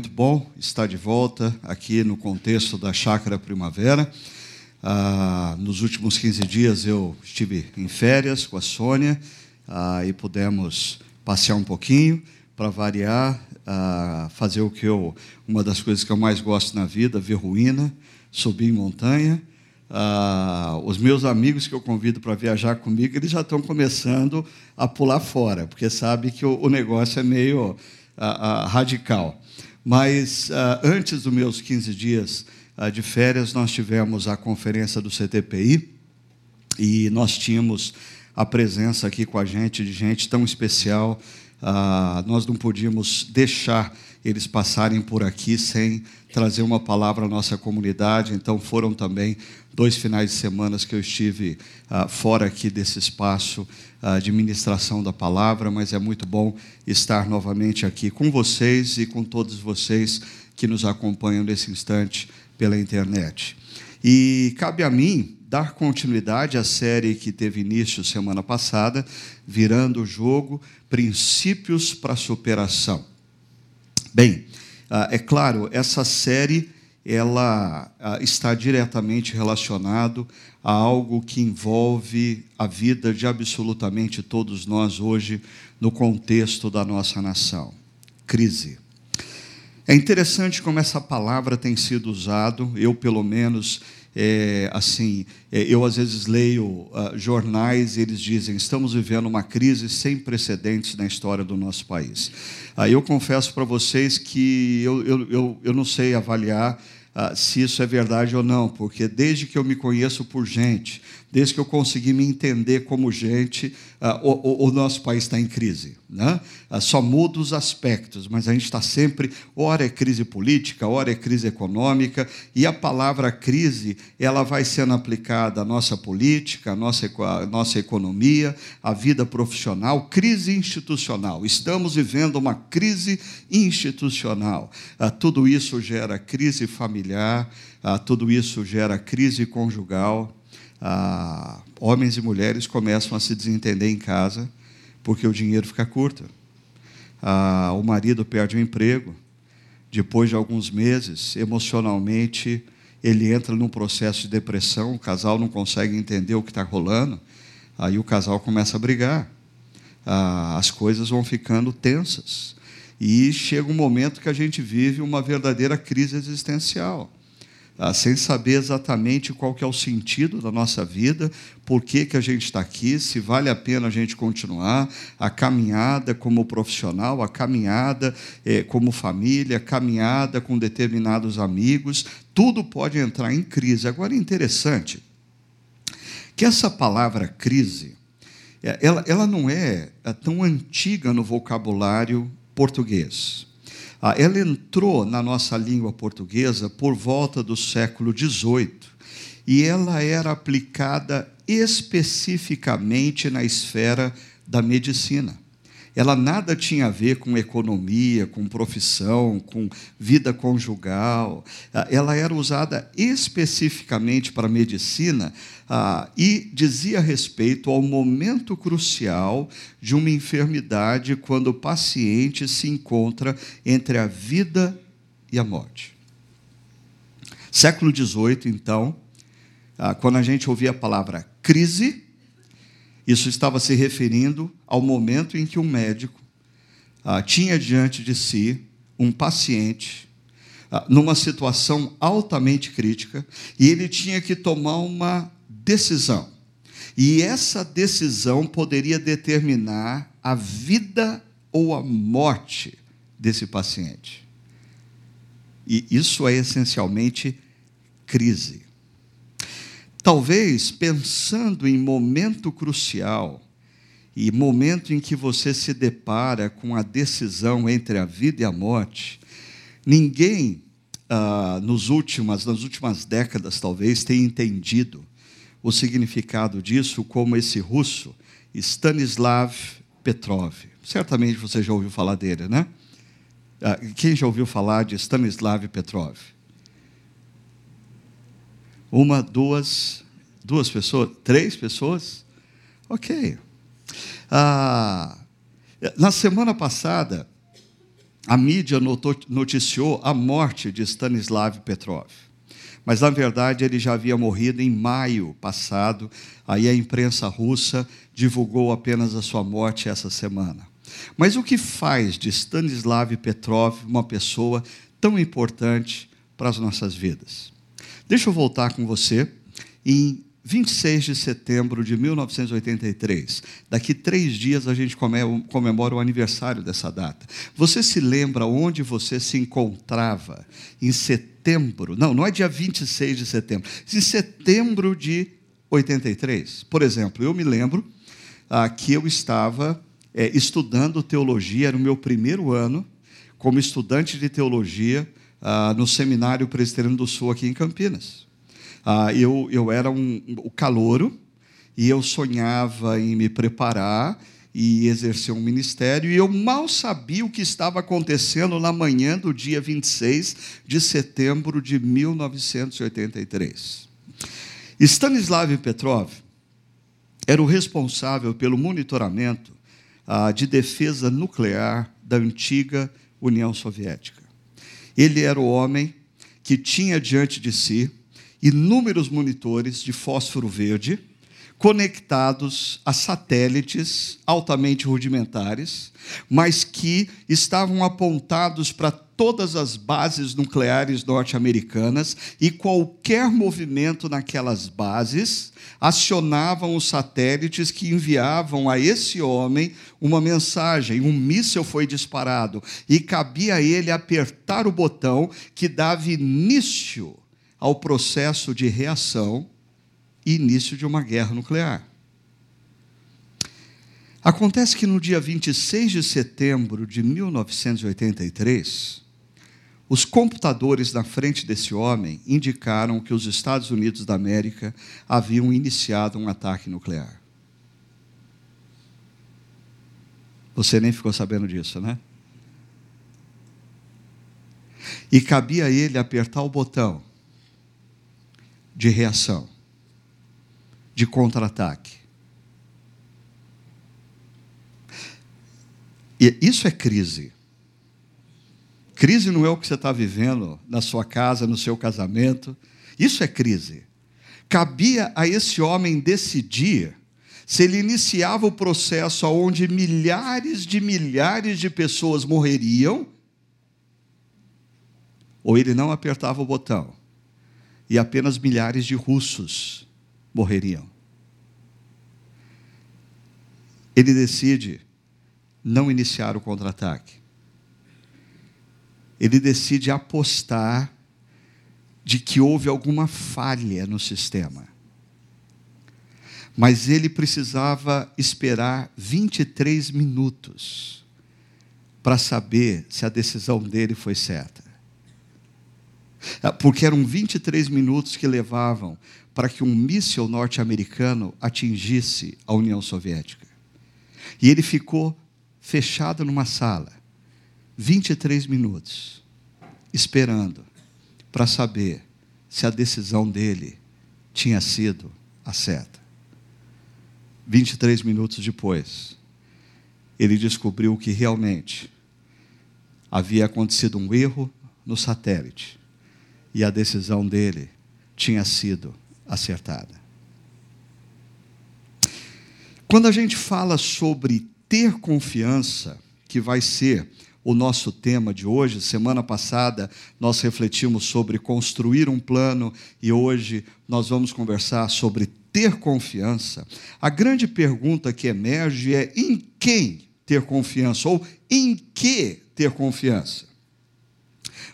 Muito bom estar de volta aqui no contexto da Chácara Primavera. Ah, nos últimos 15 dias eu estive em férias com a Sônia ah, e pudemos passear um pouquinho para variar, ah, fazer o que eu, uma das coisas que eu mais gosto na vida, ver ruína, subir em montanha. Ah, os meus amigos que eu convido para viajar comigo, eles já estão começando a pular fora, porque sabe que o, o negócio é meio ah, ah, radical. Mas uh, antes dos meus 15 dias uh, de férias, nós tivemos a conferência do CTPI e nós tínhamos a presença aqui com a gente de gente tão especial. Uh, nós não podíamos deixar eles passarem por aqui sem trazer uma palavra à nossa comunidade. Então, foram também dois finais de semana que eu estive uh, fora aqui desse espaço uh, de ministração da palavra, mas é muito bom estar novamente aqui com vocês e com todos vocês que nos acompanham nesse instante pela internet. E cabe a mim dar continuidade à série que teve início semana passada, virando o jogo Princípios para Superação. Bem, uh, é claro, essa série ela ah, está diretamente relacionado a algo que envolve a vida de absolutamente todos nós hoje no contexto da nossa nação. Crise. É interessante como essa palavra tem sido usado, eu pelo menos é, assim, é, eu às vezes leio uh, jornais e eles dizem estamos vivendo uma crise sem precedentes na história do nosso país. Aí uh, eu confesso para vocês que eu, eu, eu, eu não sei avaliar uh, se isso é verdade ou não, porque desde que eu me conheço por gente, desde que eu consegui me entender como gente, uh, o, o, nosso país está em crise. Né? Uh, só muda os aspectos, mas a gente está sempre, ora é crise política, ora é crise econômica, e a palavra crise ela vai sendo aplicada à nossa política, à nossa, à nossa economia, à vida profissional, crise institucional. Estamos vivendo uma crise institucional. Uh, tudo isso gera crise familiar, tudo isso gera crise conjugal ah, homens e mulheres começam a se desentender em casa porque o dinheiro fica curto. Ah, o marido perde o emprego. Depois de alguns meses, emocionalmente, ele entra num processo de depressão. O casal não consegue entender o que está rolando. Aí o casal começa a brigar. Ah, as coisas vão ficando tensas. E chega um momento que a gente vive uma verdadeira crise existencial ah, sem saber exatamente qual que é o sentido da nossa vida, por que, que a gente está aqui, se vale a pena a gente continuar, a caminhada como profissional, a caminhada eh, como família, a caminhada com determinados amigos, tudo pode entrar em crise. Agora é interessante que essa palavra crise, eh, ela, ela não é, é tão antiga no vocabulário português. Ah, ela entrou na nossa língua portuguesa por volta do século XVIII e ela era aplicada especificamente na esfera da medicina. Ela nada tinha a ver com economia, com profissão, com vida conjugal. Ah, ela era usada especificamente para medicina ah, e dizia respeito ao momento crucial de uma enfermidade quando o paciente se encontra entre a vida e a morte. Século XVIII, então, ah, quando a gente ouvia a palavra crise, isso estava se referindo ao momento em que um médico ah, tinha diante de si um paciente ah, numa situação altamente crítica e ele tinha que tomar uma decisão. E essa decisão poderia determinar a vida ou a morte desse paciente. E isso é essencialmente crise. Talvez pensando em momento crucial e momento em que você se depara com a decisão entre a vida e a morte, ninguém ah, nos últimas, nas últimas décadas talvez tenha entendido o significado disso como esse russo Stanislav Petrov. Certamente você já ouviu falar dele, né? Ah, quem já ouviu falar de Stanislav Petrov? Uma, duas, duas pessoas, três pessoas? Ok. Ah, na semana passada, a mídia noticiou a morte de Stanislav Petrov. Mas, na verdade, ele já havia morrido em maio passado. Aí a imprensa russa divulgou apenas a sua morte essa semana. Mas o que faz de Stanislav Petrov uma pessoa tão importante para as nossas vidas? Deixa eu voltar com você em 26 de setembro de 1983. Daqui três dias a gente comemora o aniversário dessa data. Você se lembra onde você se encontrava em setembro? Não, não é dia 26 de setembro. Em setembro de 83. Por exemplo, eu me lembro ah, que eu estava é, estudando teologia, era o meu primeiro ano como estudante de teologia ah, no Seminário Presbiteriano do Sul aqui em Campinas. Ah, eu, eu era um, o calouro e eu sonhava em me preparar e exercer um ministério, e eu mal sabia o que estava acontecendo na manhã do dia 26 de setembro de 1983. Stanislav Petrov era o responsável pelo monitoramento ah, de defesa nuclear da antiga União Soviética. Ele era o homem que tinha diante de si inúmeros monitores de fósforo verde conectados a satélites altamente rudimentares, mas que estavam apontados para todas as bases nucleares norte-americanas e qualquer movimento naquelas bases acionavam os satélites que enviavam a esse homem uma mensagem. Um míssil foi disparado e cabia a ele apertar o botão que dava início ao processo de reação início de uma guerra nuclear. Acontece que no dia 26 de setembro de 1983, os computadores na frente desse homem indicaram que os Estados Unidos da América haviam iniciado um ataque nuclear. Você nem ficou sabendo disso, né? E cabia a ele apertar o botão de reação, de contra-ataque. E isso é crise. Crise não é o que você está vivendo na sua casa, no seu casamento. Isso é crise. Cabia a esse homem decidir se ele iniciava o processo onde milhares de milhares de pessoas morreriam, ou ele não apertava o botão e apenas milhares de russos morreriam. Ele decide não iniciar o contra-ataque. Ele decide apostar de que houve alguma falha no sistema. Mas ele precisava esperar 23 minutos para saber se a decisão dele foi certa. Porque eram 23 minutos que levavam para que um míssil norte-americano atingisse a União Soviética. E ele ficou fechado numa sala, 23 minutos, esperando para saber se a decisão dele tinha sido a certa. 23 minutos depois, ele descobriu que realmente havia acontecido um erro no satélite e a decisão dele tinha sido acertada. Quando a gente fala sobre ter confiança, que vai ser o nosso tema de hoje, semana passada nós refletimos sobre construir um plano e hoje nós vamos conversar sobre ter confiança. A grande pergunta que emerge é em quem ter confiança ou em que ter confiança.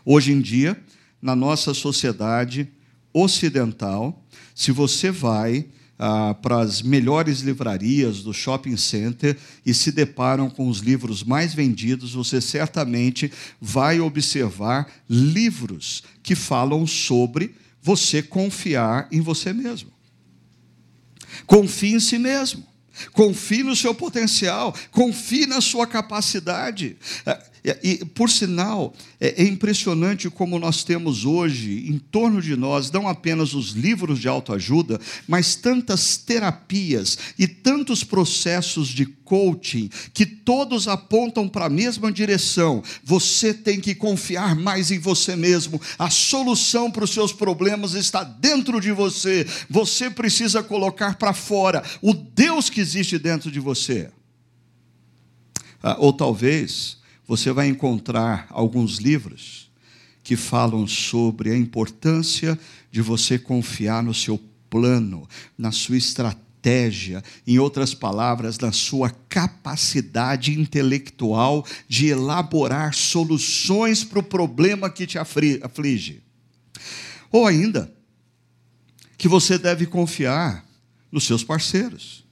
Hoje em dia, na nossa sociedade ocidental, se você vai ah, para as melhores livrarias do shopping center e se deparam com os livros mais vendidos, você certamente vai observar livros que falam sobre você confiar em você mesmo. Confie em si mesmo. Confie no seu potencial, confie na sua capacidade. Ah, E, por sinal, é, é impressionante como nós temos hoje em torno de nós não apenas os livros de autoajuda, mas tantas terapias e tantos processos de coaching que todos apontam para a mesma direção. Você tem que confiar mais em você mesmo. A solução para os seus problemas está dentro de você. Você precisa colocar para fora o Deus que existe dentro de você. Ah, ou talvez você vai encontrar alguns livros que falam sobre a importância de você confiar no seu plano, na sua estratégia, em outras palavras, na sua capacidade intelectual de elaborar soluções para o problema que te aflige. Ou ainda, que você deve confiar nos seus parceiros.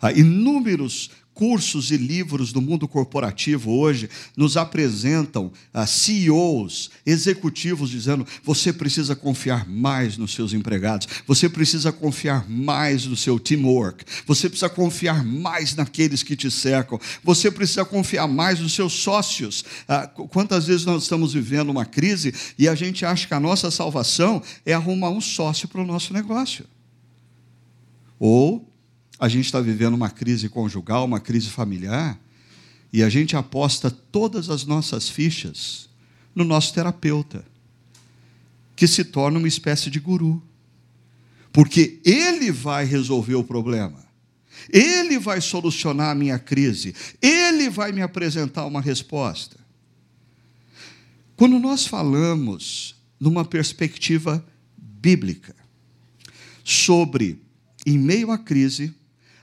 Há inúmeros cursos e livros do mundo corporativo hoje nos apresentam ah, CEOs, executivos, dizendo: você precisa confiar mais nos seus empregados, você precisa confiar mais no seu teamwork, você precisa confiar mais naqueles que te cercam, você precisa confiar mais nos seus sócios. Ah, quantas vezes nós estamos vivendo uma crise e a gente acha que a nossa salvação é arrumar um sócio para o nosso negócio? Ou a gente está vivendo uma crise conjugal, uma crise familiar, e a gente aposta todas as nossas fichas no nosso terapeuta, que se torna uma espécie de guru, porque ele vai resolver o problema. Ele vai solucionar a minha crise, ele vai me apresentar uma resposta. Quando nós falamos numa perspectiva bíblica sobre, em meio à crise,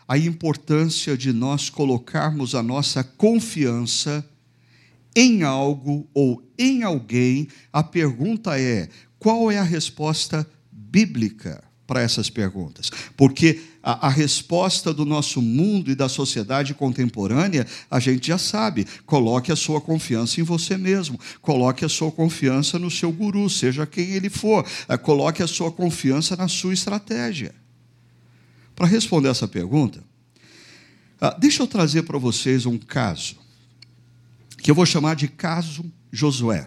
a importância de nós colocarmos a nossa confiança em algo ou em alguém, a pergunta é: qual é a resposta bíblica para essas perguntas? Porque a, a, resposta do nosso mundo e da sociedade contemporânea, a gente já sabe. Coloque a sua confiança em você mesmo. Coloque a sua confiança no seu guru, seja quem ele for. Coloque a sua confiança na sua estratégia. Para responder essa pergunta, ah, deixa eu trazer para vocês um caso, que eu vou chamar de caso Josué,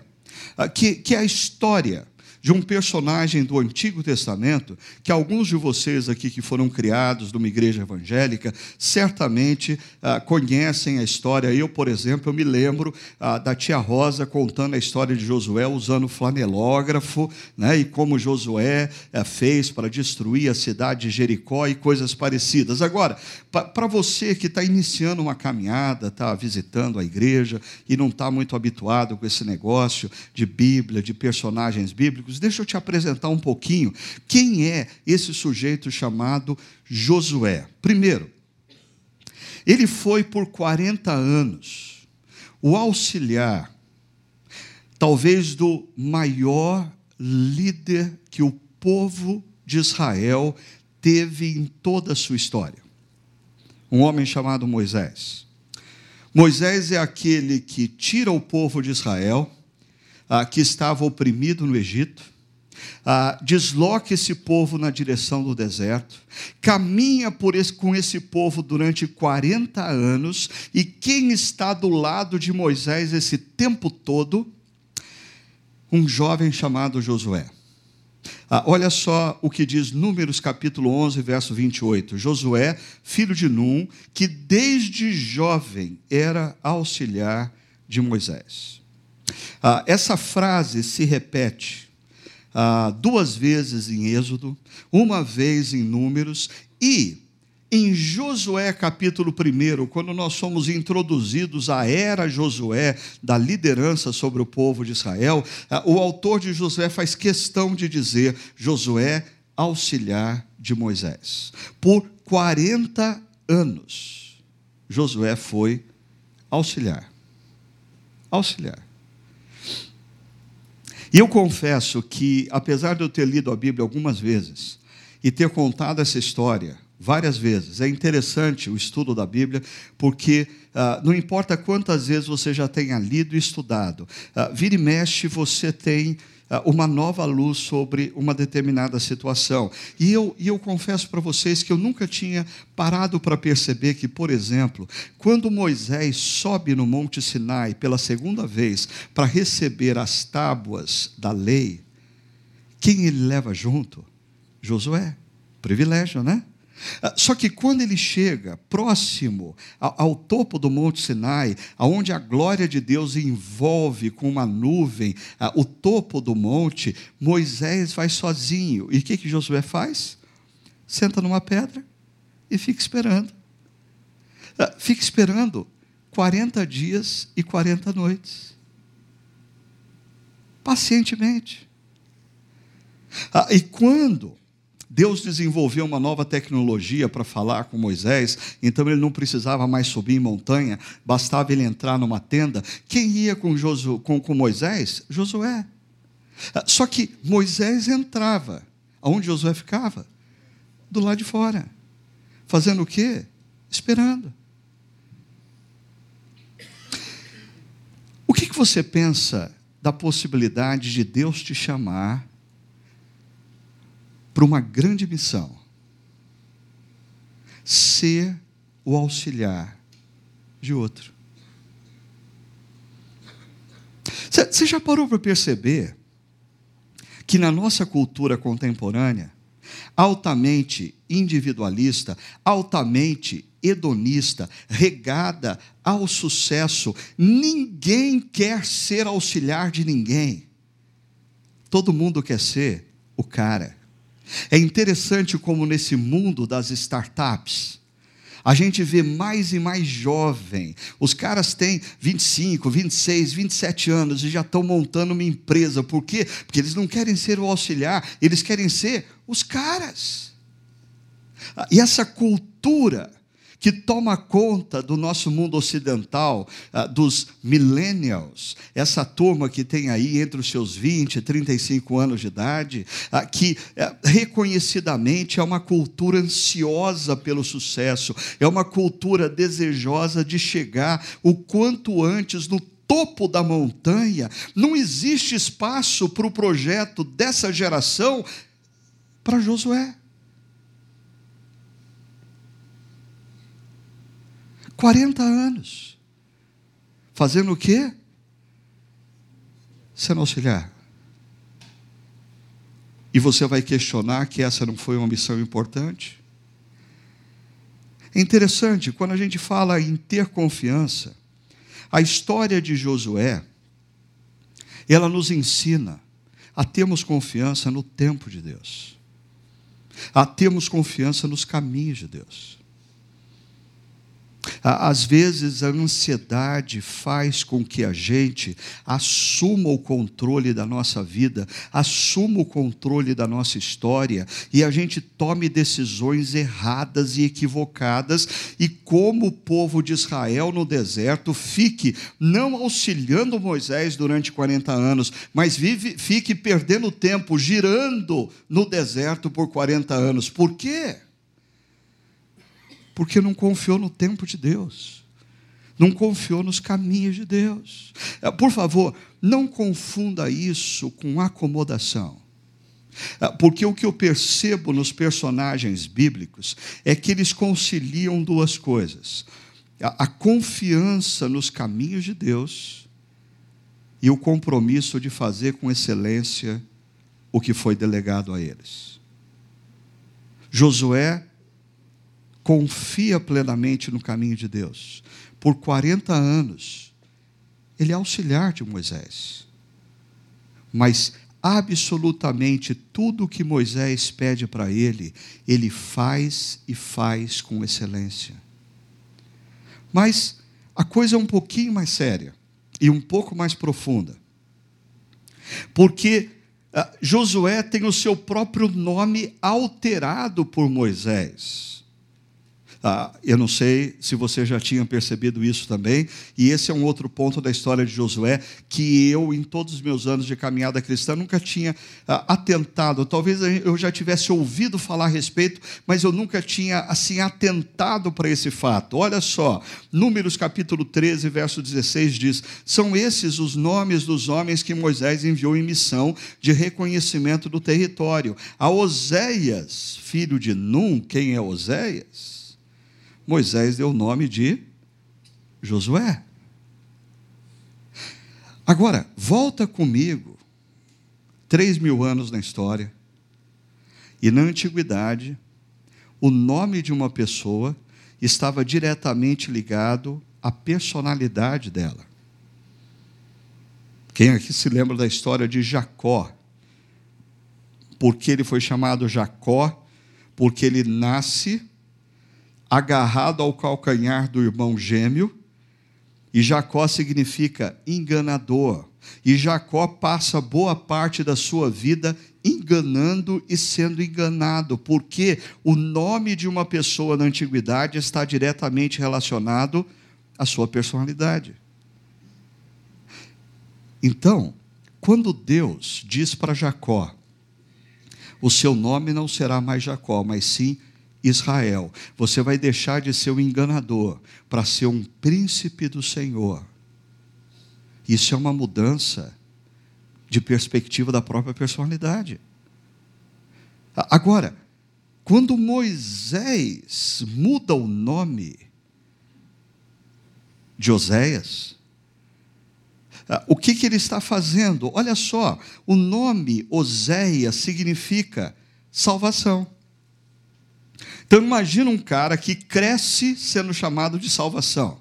ah, que, que é a história de um personagem do Antigo Testamento, que alguns de vocês aqui que foram criados numa igreja evangélica, certamente ah, conhecem a história. Eu, por exemplo, eu me lembro ah, da tia Rosa contando a história de Josué usando flanelógrafo, né, e como Josué ah, fez para destruir a cidade de Jericó e coisas parecidas. Agora, para você que está iniciando uma caminhada, está visitando a igreja e não está muito habituado com esse negócio de Bíblia, de personagens bíblicos, deixa eu te apresentar um pouquinho quem é esse sujeito chamado Josué. Primeiro, ele foi por 40 anos o auxiliar, talvez do maior líder que o povo de Israel teve em toda a sua história. Um homem chamado Moisés. Moisés é aquele que tira o povo de Israel ah, que estava oprimido no Egito, ah, desloca esse povo na direção do deserto, caminha por esse, com esse povo durante 40 anos, e quem está do lado de Moisés esse tempo todo? Um jovem chamado Josué. Ah, olha só o que diz Números capítulo 11, verso 28. Josué, filho de Num, que desde jovem era auxiliar de Moisés. Ah, essa frase se repete ah, duas vezes em Êxodo, uma vez em Números e em Josué capítulo 1, quando nós somos introduzidos à era Josué, da liderança sobre o povo de Israel, ah, o autor de Josué faz questão de dizer Josué, auxiliar de Moisés. Por 40 anos, Josué foi auxiliar. Auxiliar. E eu confesso que, apesar de eu ter lido a Bíblia algumas vezes e ter contado essa história várias vezes, é interessante o estudo da Bíblia, porque uh, não importa quantas vezes você já tenha lido e estudado, uh, vira e mexe você tem ah, uma nova luz sobre uma determinada situação. E eu, e eu confesso para vocês que eu nunca tinha parado para perceber que, por exemplo, quando Moisés sobe no Monte Sinai pela segunda vez para receber as tábuas da lei, quem ele leva junto? Josué. Privilégio, né? Ah, só que quando ele chega próximo ao, topo do Monte Sinai, aonde a glória de Deus envolve com uma nuvem uh, o topo do monte, Moisés vai sozinho. E o que, que Josué faz? Senta numa pedra e fica esperando. Uh, fica esperando 40 dias e 40 noites. Pacientemente. e quando Deus desenvolveu uma nova tecnologia para falar com Moisés, então ele não precisava mais subir em montanha, bastava ele entrar numa tenda. Quem ia com, Josu, com, com Moisés? Josué. Só que Moisés entrava. Aonde Josué ficava? Do lado de fora. Fazendo o quê? Esperando. O que, que você pensa da possibilidade de Deus te chamar para uma grande missão: ser o auxiliar de outro. Você já parou para perceber que na nossa cultura contemporânea, altamente individualista, altamente hedonista, regada ao sucesso, ninguém quer ser auxiliar de ninguém. Todo mundo quer ser o cara. É interessante como nesse mundo das startups, a gente vê mais e mais jovem. Os caras têm 25, 26, 27 anos e já estão montando uma empresa. Por quê? Porque eles não querem ser o auxiliar, eles querem ser os caras. E essa cultura que toma conta do nosso mundo ocidental, ah, dos millennials, essa turma que tem aí entre os seus 20 e 35 anos de idade, ah, que eh, reconhecidamente é uma cultura ansiosa pelo sucesso, é uma cultura desejosa de chegar o quanto antes no topo da montanha, não existe espaço para o projeto dessa geração para Josué. 40 anos. Fazendo o quê? Sendo auxiliar. E você vai questionar que essa não foi uma missão importante? É interessante, quando a gente fala em ter confiança, a história de Josué, ela nos ensina a termos confiança no tempo de Deus, a termos confiança nos caminhos de Deus. Às vezes a ansiedade faz com que a gente assuma o controle da nossa vida, assuma o controle da nossa história e a gente tome decisões erradas e equivocadas, e como o povo de Israel no deserto fique não auxiliando Moisés durante 40 anos, mas vive, fique perdendo tempo girando no deserto por 40 anos. Por quê? Porque não confiou no tempo de Deus, não confiou nos caminhos de Deus. É, por favor, não confunda isso com acomodação. É, porque o que eu percebo nos personagens bíblicos é que eles conciliam duas coisas: a, confiança nos caminhos de Deus e o compromisso de fazer com excelência o que foi delegado a eles. Josué confia plenamente no caminho de Deus. Por 40 anos, ele é auxiliar de Moisés. Mas absolutamente tudo o que Moisés pede para ele, ele faz e faz com excelência. Mas a coisa é um pouquinho mais séria e um pouco mais profunda. Porque uh, Josué tem o seu próprio nome alterado por Moisés. Ah, eu não sei se você já tinha percebido isso também, e esse é um outro ponto da história de Josué que eu, em todos os meus anos de caminhada cristã, nunca tinha ah, atentado. Talvez eu já tivesse ouvido falar a respeito, mas eu nunca tinha assim atentado para esse fato. Olha só, Números capítulo 13, verso 16 diz: São esses os nomes dos homens que Moisés enviou em missão de reconhecimento do território. A Oséias, filho de Num, quem é Oséias? Moisés deu o nome de Josué. Agora, volta comigo, três mil anos na história, e na antiguidade, o nome de uma pessoa estava diretamente ligado à personalidade dela. Quem aqui se lembra da história de Jacó? Porque ele foi chamado Jacó? Porque ele nasce agarrado ao calcanhar do irmão gêmeo, e Jacó significa enganador. E Jacó passa boa parte da sua vida enganando e sendo enganado, porque o nome de uma pessoa na antiguidade está diretamente relacionado à sua personalidade. Então, quando Deus diz para Jacó: o seu nome não será mais Jacó, mas sim Israel. Você vai deixar de ser um enganador para ser um príncipe do Senhor. Isso é uma mudança de perspectiva da própria personalidade. Agora, quando Moisés muda o nome de Oséias, o que, que ele está fazendo? Olha só, o nome Oséias significa salvação. Então imagina um cara que cresce sendo chamado de salvação.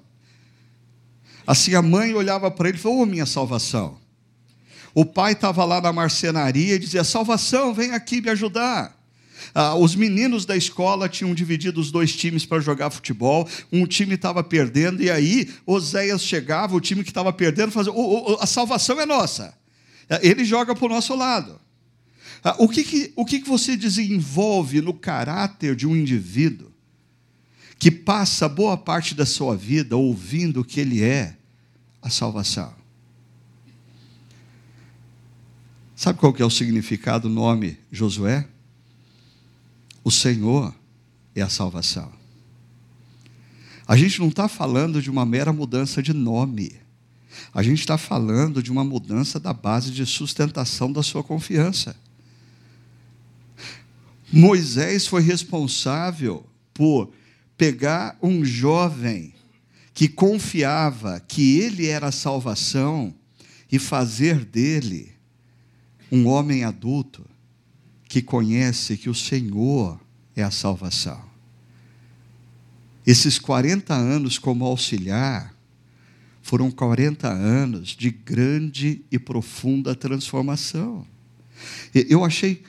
Assim a mãe olhava para ele e falou: Ô oh, minha salvação. O pai estava lá na marcenaria e dizia: Salvação, vem aqui me ajudar. Ah, os meninos da escola tinham dividido os dois times para jogar futebol. Um time estava perdendo, e aí Oséias chegava, o time que estava perdendo, fazia: oh, a salvação é nossa. Ele joga para o nosso lado. Ah, o que, que, o que, que você desenvolve no caráter de um indivíduo que passa boa parte da sua vida ouvindo que ele é a salvação? Sabe qual que é o significado do nome Josué? O Senhor é a salvação. A gente não está falando de uma mera mudança de nome. A gente está falando de uma mudança da base de sustentação da sua confiança. Moisés foi responsável por pegar um jovem que confiava que ele era a salvação e fazer dele um homem adulto que conhece que o Senhor é a salvação. Esses 40 anos como auxiliar foram 40 anos de grande e profunda transformação. Eu achei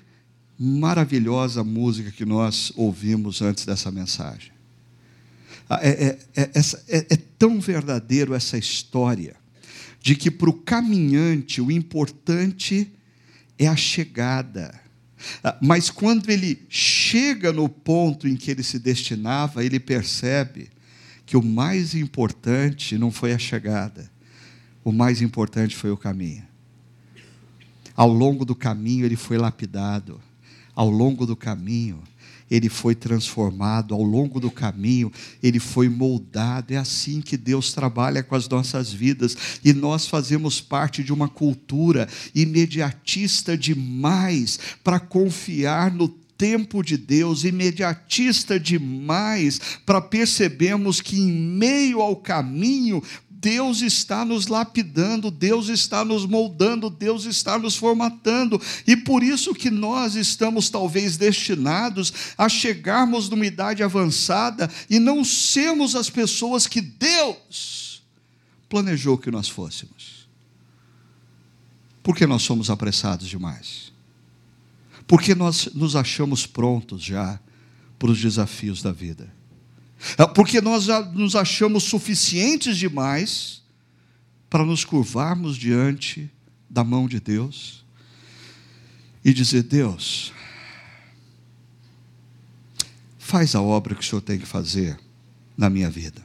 maravilhosa música que nós ouvimos antes dessa mensagem. Ah, é, é, é, é, é tão verdadeiro essa história de que para o caminhante o importante é a chegada. Ah, mas quando ele chega no ponto em que ele se destinava, ele percebe que o mais importante não foi a chegada, o mais importante foi o caminho. Ao longo do caminho ele foi lapidado ao longo do caminho, ele foi transformado, ao longo do caminho, ele foi moldado. É assim que Deus trabalha com as nossas vidas, e nós fazemos parte de uma cultura imediatista demais para confiar no tempo de Deus, imediatista demais para percebermos que em meio ao caminho Deus está nos lapidando, Deus está nos moldando, Deus está nos formatando, e por isso que nós estamos talvez destinados a chegarmos numa idade avançada e não sermos as pessoas que Deus planejou que nós fôssemos. Porque nós somos apressados demais. Porque nós nos achamos prontos já para os desafios da vida. É porque nós nos achamos suficientes demais para nos curvarmos diante da mão de Deus e dizer: Deus, faz a obra que o Senhor tem que fazer na minha vida.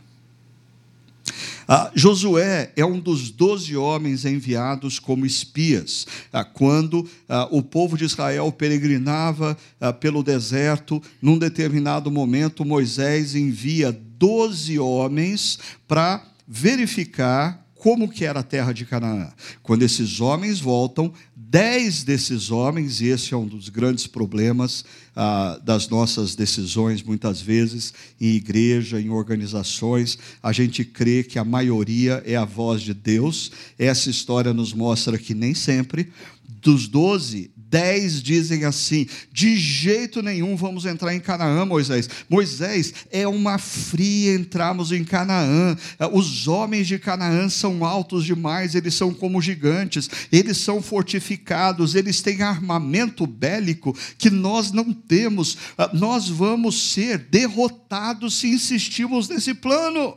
Ah, Josué é um dos doze homens enviados como espias. Ah, quando ah, o povo de Israel peregrinava ah, pelo deserto, num determinado momento, Moisés envia doze homens para verificar como que era a terra de Canaã. Quando esses homens voltam, dez desses homens, e esse é um dos grandes problemas ah, das nossas decisões, muitas vezes, em igreja, em organizações, a gente crê que a maioria é a voz de Deus. Essa história nos mostra que nem sempre. Dos doze, Dez dizem assim: de jeito nenhum vamos entrar em Canaã, Moisés. Moisés, é uma fria entrarmos em Canaã. Os homens de Canaã são altos demais, eles são como gigantes, eles são fortificados, eles têm armamento bélico que nós não temos. Nós vamos ser derrotados se insistirmos nesse plano.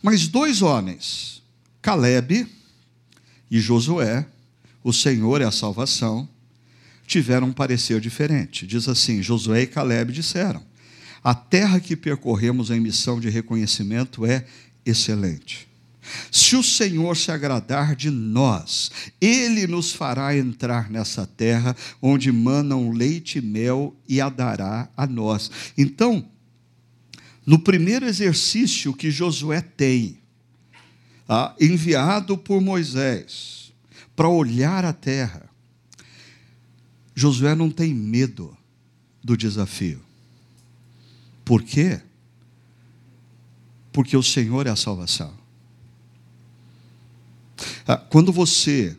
Mas dois homens, Caleb e Josué, o Senhor é a salvação, tiveram um parecer diferente. Diz assim: Josué e Caleb disseram: A terra que percorremos em missão de reconhecimento é excelente. Se o Senhor se agradar de nós, Ele nos fará entrar nessa terra onde manam leite e mel e a dará a nós. Então, no primeiro exercício que Josué tem, ah, enviado por Moisés, para olhar a terra. Josué não tem medo do desafio. Por quê? Porque o Senhor é a salvação. Ah, quando você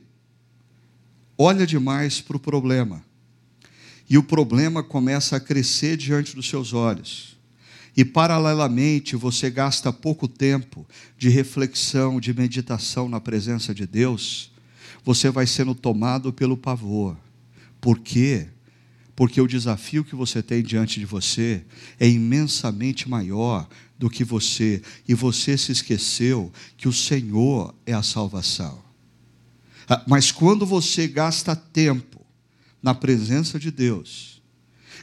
olha demais para o problema, e o problema começa a crescer diante dos seus olhos, e paralelamente você gasta pouco tempo de reflexão, de meditação na presença de Deus, você vai sendo tomado pelo pavor. Por quê? Porque o desafio que você tem diante de você é imensamente maior do que você, e você se esqueceu que o Senhor é a salvação. Ah, mas quando você gasta tempo na presença de Deus,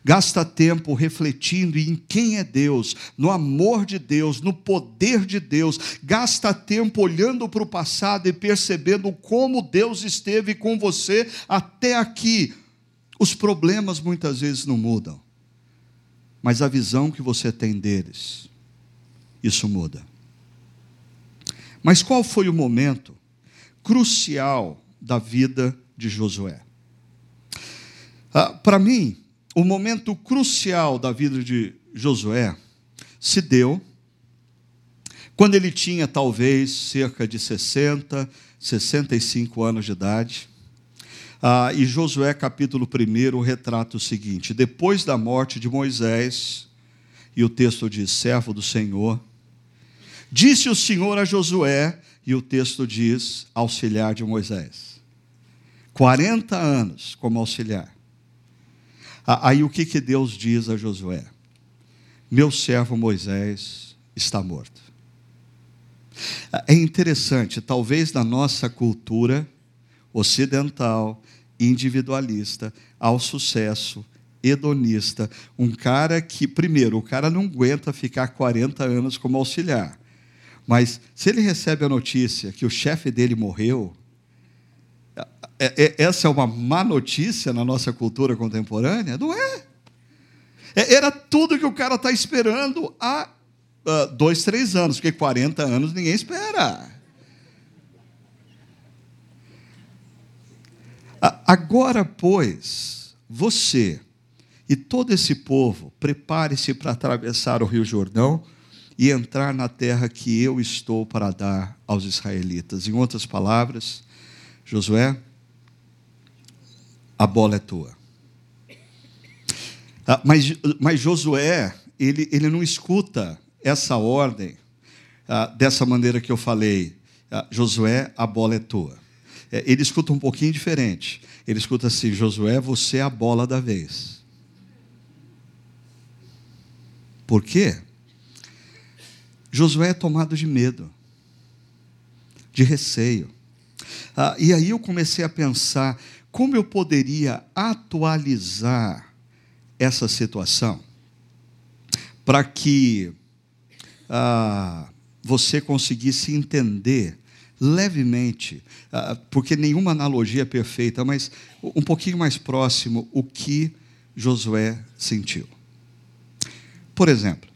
Gasta tempo refletindo em quem é Deus, no amor de Deus, no poder de Deus. Gasta tempo olhando para o passado e percebendo como Deus esteve com você até aqui. Os problemas muitas vezes não mudam, mas a visão que você tem deles, isso muda. Mas qual foi o momento crucial da vida de Josué? Ah, Para mim, o momento crucial da vida de Josué se deu quando ele tinha talvez cerca de 60, 65 anos de idade. Ah, e Josué, capítulo 1, retrata o seguinte: depois da morte de Moisés, e o texto diz: servo do Senhor, disse o Senhor a Josué, e o texto diz: auxiliar de Moisés. 40 anos como auxiliar. Aí o que, que Deus diz a Josué? Meu servo Moisés está morto. É interessante, talvez na nossa cultura ocidental, individualista, ao sucesso, hedonista, um cara que, primeiro, o cara não aguenta ficar 40 anos como auxiliar. Mas se ele recebe a notícia que o chefe dele morreu, essa é uma má notícia na nossa cultura contemporânea? Não é. é era tudo que o cara está esperando há uh, dois, três anos, porque 40 anos ninguém espera. Agora, pois, você e todo esse povo, prepare-se para atravessar o Rio Jordão e entrar na terra que eu estou para dar aos israelitas. Em outras palavras, Josué, a bola é tua. Ah, mas, mas Josué, ele, ele não escuta essa ordem ah, dessa maneira que eu falei. Ah, Josué, a bola é tua. É, ele escuta um pouquinho diferente. Ele escuta assim: Josué, você é a bola da vez. Por quê? Josué é tomado de medo, de receio. Ah, e aí eu comecei a pensar: como eu poderia atualizar essa situação para que ah, você conseguisse entender levemente, ah, porque nenhuma analogia é perfeita, mas um pouquinho mais próximo, o que Josué sentiu. Por exemplo,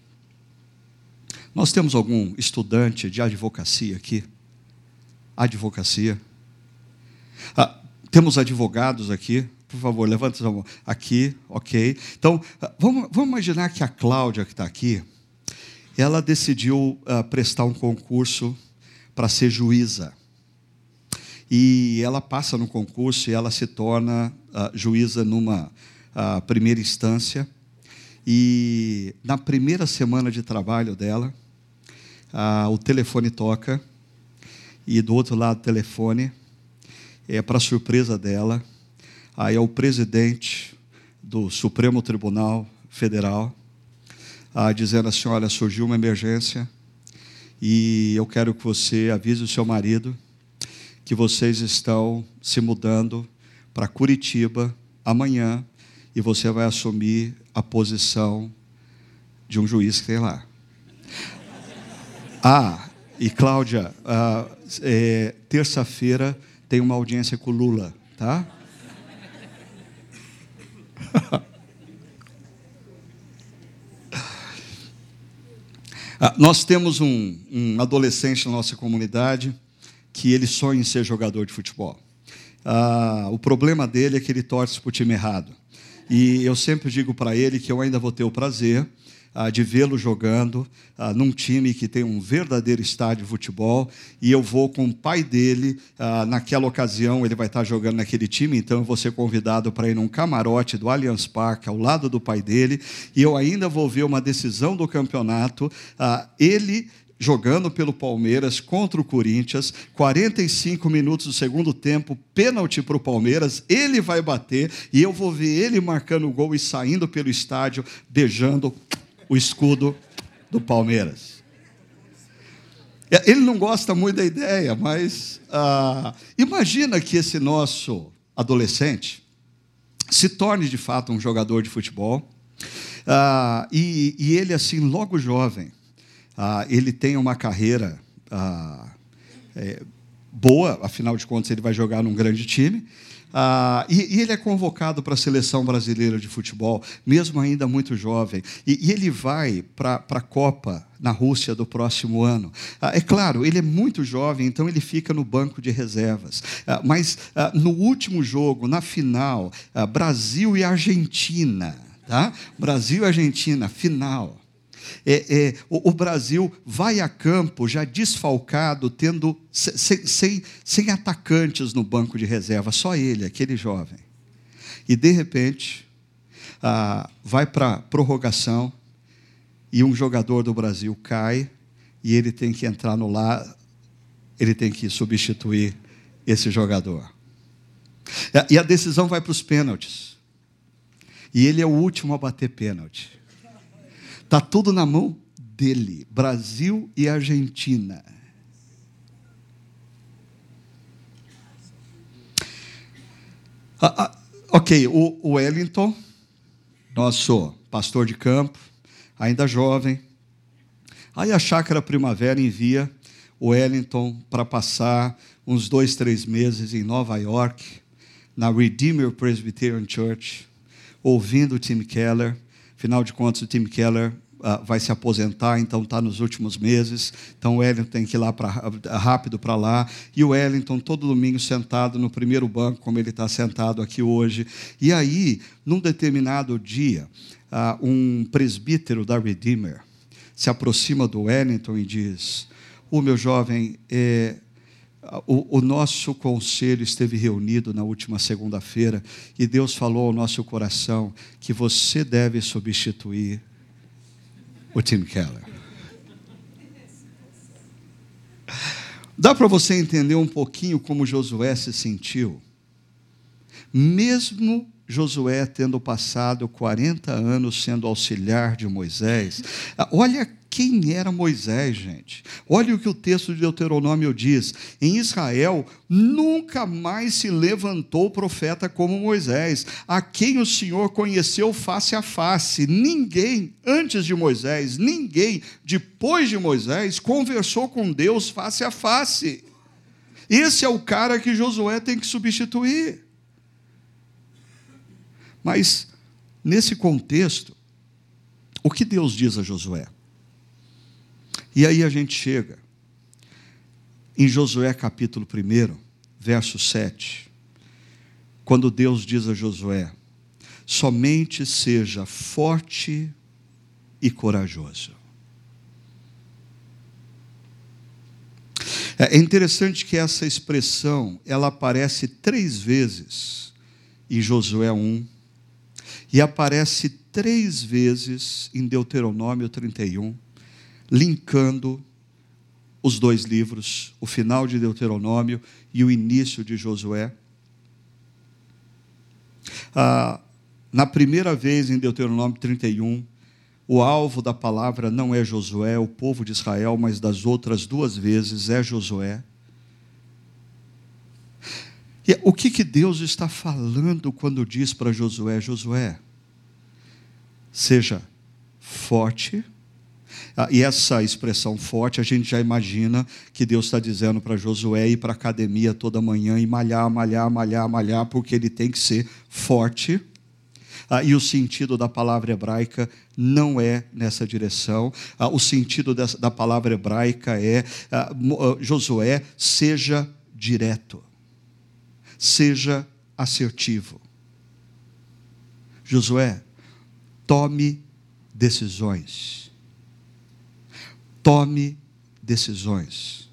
nós temos algum estudante de advocacia aqui? Advocacia. Ah, temos advogados aqui? Por favor, levanta sua mão. Aqui, ok. Então, ah, vamos, vamos imaginar que a Cláudia, que está aqui, ela decidiu uh, prestar um concurso para ser juíza. E ela passa no concurso e ela se torna uh, juíza numa uh, primeira instância. E na primeira semana de trabalho dela, o telefone toca e do outro lado do telefone é para surpresa dela, aí é o presidente do Supremo Tribunal Federal ah, dizendo assim: olha, surgiu uma emergência e eu quero que você avise o seu marido que vocês estão se mudando para Curitiba amanhã e você vai assumir a posição de um juiz que tem lá. Ah, e Cláudia, ah, é, terça-feira tem uma audiência com o Lula, tá? Ah, nós temos um, um, adolescente na nossa comunidade que ele sonha em ser jogador de futebol. Ah, o problema dele é que ele torce para o time errado. E eu sempre digo para ele que eu ainda vou ter o prazer ah, de vê-lo jogando ah, num time que tem um verdadeiro estádio de futebol, e eu vou com o pai dele, ah, naquela ocasião ele vai estar jogando naquele time, então eu vou ser convidado para ir num camarote do Allianz Parque, ao lado do pai dele, e eu ainda vou ver uma decisão do campeonato, ah, ele jogando pelo Palmeiras contra o Corinthians, 45 minutos do segundo tempo, pênalti para o Palmeiras, ele vai bater e eu vou ver ele marcando o gol e saindo pelo estádio, beijando o escudo do Palmeiras. É, ele não gosta muito da ideia, mas ah, imagina que esse nosso adolescente se torne de fato um jogador de futebol ah, e, e, ele assim logo jovem ah, ele tem uma carreira ah, é, boa, afinal de contas ele vai jogar num grande time ah, e, e, ele é convocado para a seleção brasileira de futebol, mesmo ainda muito jovem. E, e ele vai para a Copa na Rússia do próximo ano. Ah, é claro, ele é muito jovem, então ele fica no banco de reservas. Ah, mas ah, no último jogo, na final, ah, Brasil e Argentina. Tá? Brasil e Argentina, final. É, é, o, o, Brasil vai a campo já desfalcado, tendo sem, sem, sem atacantes no banco de reserva, só ele, aquele jovem. E de repente, ah, vai para prorrogação e um jogador do Brasil cai e ele tem que entrar no lar, ele tem que substituir esse jogador. E a decisão vai para os pênaltis. E ele é o último a bater pênalti. Está tudo na mão dele. Brasil e Argentina. Ah, ah, ok, o, o Wellington, nosso pastor de campo, ainda jovem. Aí a Chácara Primavera envia o Wellington para passar uns dois, três meses em Nova York, na Redeemer Presbyterian Church, ouvindo o Tim Keller. Afinal de contas, o Tim Keller vai se aposentar, então está nos últimos meses. Então o Wellington tem que ir lá pra, rápido para lá. E o Wellington, todo domingo, sentado no primeiro banco, como ele está sentado aqui hoje. E aí, num determinado dia, uh, um presbítero da Redeemer se aproxima do Wellington e diz: O meu jovem, é, o, o, nosso conselho esteve reunido na última segunda-feira e Deus falou ao nosso coração que você deve substituir o Tim Keller. Dá para você entender um pouquinho como Josué se sentiu? Mesmo Josué tendo passado 40 anos sendo auxiliar de Moisés, olha quem era Moisés, gente. Olha o que o texto de Deuteronômio diz: em Israel nunca mais se levantou profeta como Moisés, a quem o Senhor conheceu face a face. Ninguém, antes de Moisés, ninguém, depois de Moisés, conversou com Deus face a face. Esse é o cara que Josué tem que substituir. Mas, nesse contexto, o que Deus diz a Josué? E aí a gente chega em Josué capítulo 1, verso 7, quando Deus diz a Josué: somente seja forte e corajoso. É interessante que essa expressão ela aparece três vezes em Josué 1 e aparece três vezes em Deuteronômio 31 linkando os dois livros, o final de Deuteronômio e o início de Josué. Ah, na primeira vez em Deuteronômio 31, o alvo da palavra não é Josué, o povo de Israel, mas das outras duas vezes é Josué. E o que, que Deus está falando quando diz para Josué: Josué, seja forte e essa expressão forte, a gente já imagina que Deus está dizendo para Josué ir para a academia toda manhã e malhar, malhar, malhar, malhar, porque ele tem que ser forte. Ah, e o sentido da palavra hebraica não é nessa direção. Ah, o sentido dessa, da palavra hebraica é: ah, ah, Josué, seja direto, seja assertivo. Josué, tome decisões Tome decisões.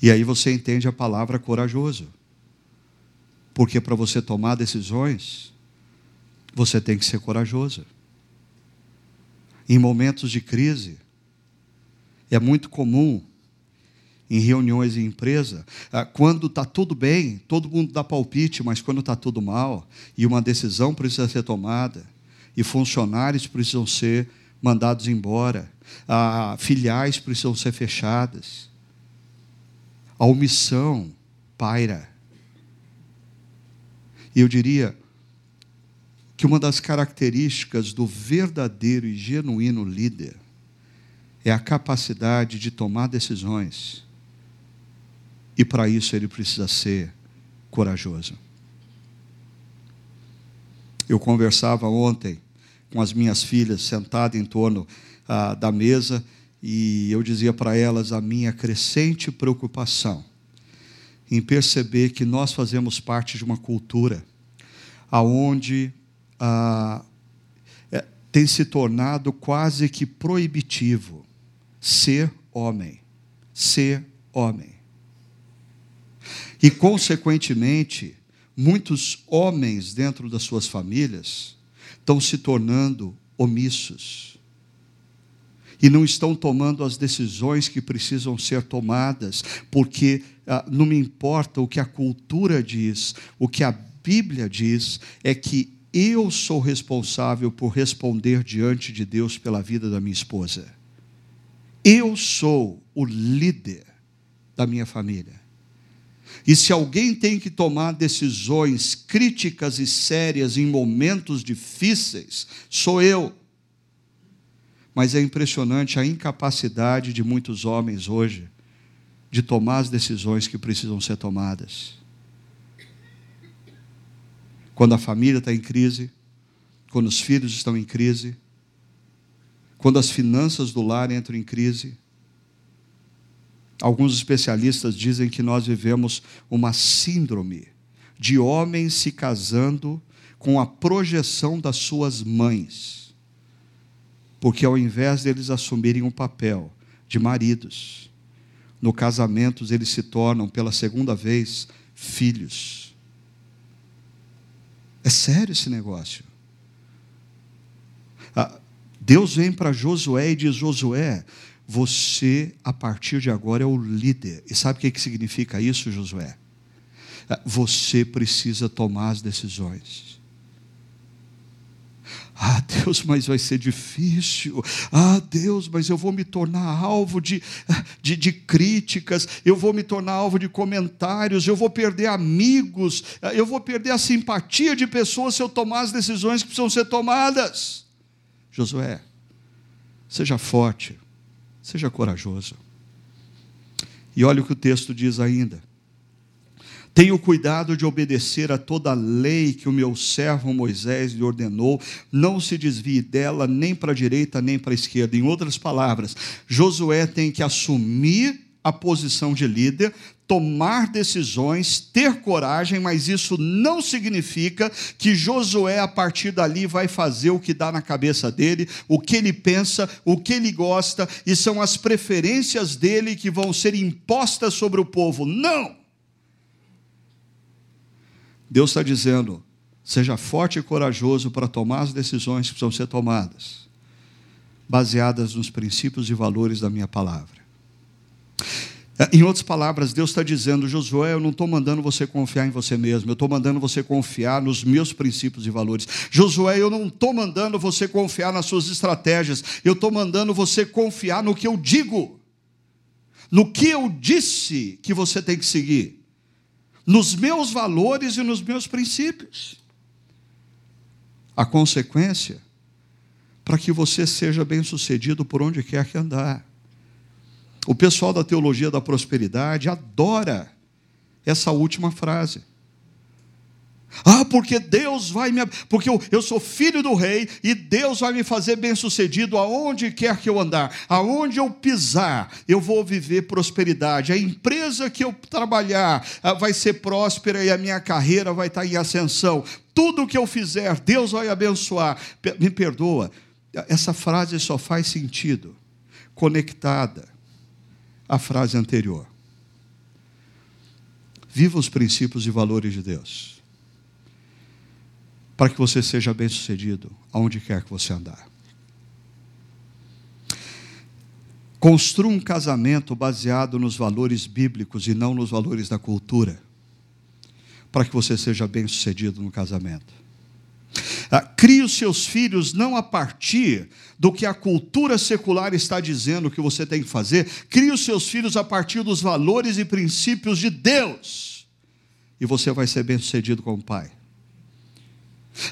E aí você entende a palavra corajoso. Porque para você tomar decisões, você tem que ser corajoso. Em momentos de crise, é muito comum em reuniões em empresa, ah, quando está tudo bem, todo mundo dá palpite, mas quando está tudo mal, e uma decisão precisa ser tomada, e funcionários precisam ser mandados embora, ah, filiais precisam ser fechadas, a omissão paira. E eu diria que uma das características do verdadeiro e genuíno líder é a capacidade de tomar decisões. E para isso ele precisa ser corajoso. Eu conversava ontem com as minhas filhas sentadas em torno ah, da mesa e eu dizia para elas a minha crescente preocupação em perceber que nós fazemos parte de uma cultura aonde ah, é, tem se tornado quase que proibitivo ser homem, ser homem. E, consequentemente, muitos homens dentro das suas famílias estão se tornando omissos e não estão tomando as decisões que precisam ser tomadas, porque ah, não me importa o que a cultura diz, o que a Bíblia diz é que eu sou responsável por responder diante de Deus pela vida da minha esposa. Eu sou o líder da minha família. E se alguém tem que tomar decisões críticas e sérias em momentos difíceis, sou eu. Mas é impressionante a incapacidade de muitos homens hoje de tomar as decisões que precisam ser tomadas. Quando a família está em crise, quando os filhos estão em crise, quando as finanças do lar entram em crise, Alguns especialistas dizem que nós vivemos uma síndrome de homens se casando com a projeção das suas mães. Porque ao invés deles assumirem um papel de maridos, no casamento eles se tornam pela segunda vez filhos. É sério esse negócio. Ah, Deus vem para Josué e diz: Josué, você, a partir de agora, é o líder. E sabe o que significa isso, Josué? Você precisa tomar as decisões. Ah, Deus, mas vai ser difícil. Ah, Deus, mas eu vou me tornar alvo de, de, de, críticas, eu vou me tornar alvo de comentários, eu vou perder amigos, eu vou perder a simpatia de pessoas se eu tomar as decisões que precisam ser tomadas. Josué, seja forte, seja corajoso. E olha o que o texto diz ainda. Tenho cuidado de obedecer a toda a lei que o meu servo Moisés lhe ordenou, não se desvie dela nem para a direita nem para a esquerda. Em outras palavras, Josué tem que assumir a posição de líder, tomar decisões, ter coragem, mas isso não significa que Josué, a partir dali, vai fazer o que dá na cabeça dele, o que ele pensa, o que ele gosta, e são as preferências dele que vão ser impostas sobre o povo. Não! Deus está dizendo: seja forte e corajoso para tomar as decisões que precisam ser tomadas, baseadas nos princípios e valores da minha palavra. Em outras palavras, Deus está dizendo, Josué, eu não estou mandando você confiar em você mesmo, eu estou mandando você confiar nos meus princípios e valores. Josué, eu não estou mandando você confiar nas suas estratégias, eu estou mandando você confiar no que eu digo, no que eu disse que você tem que seguir nos meus valores e nos meus princípios. A consequência, para que você seja bem-sucedido por onde quer que andar. O pessoal da teologia da prosperidade adora essa última frase. Ah, porque Deus vai me. Porque eu, eu sou filho do rei e Deus vai me fazer bem-sucedido aonde quer que eu andar, aonde eu pisar, eu vou viver prosperidade. A empresa que eu trabalhar ah, vai ser próspera e a minha carreira vai estar em ascensão. Tudo que eu fizer, Deus vai abençoar. Me perdoa, essa frase só faz sentido conectada à frase anterior. Viva os princípios e valores de Deus para que você seja bem-sucedido aonde quer que você andar. Construa um casamento baseado nos valores bíblicos e não nos valores da cultura, para que você seja bem-sucedido no casamento. Ah, crie os seus filhos não a partir do que a cultura secular está dizendo que você tem que fazer, crie os seus filhos a partir dos valores e princípios de Deus, e você vai ser bem-sucedido como pai.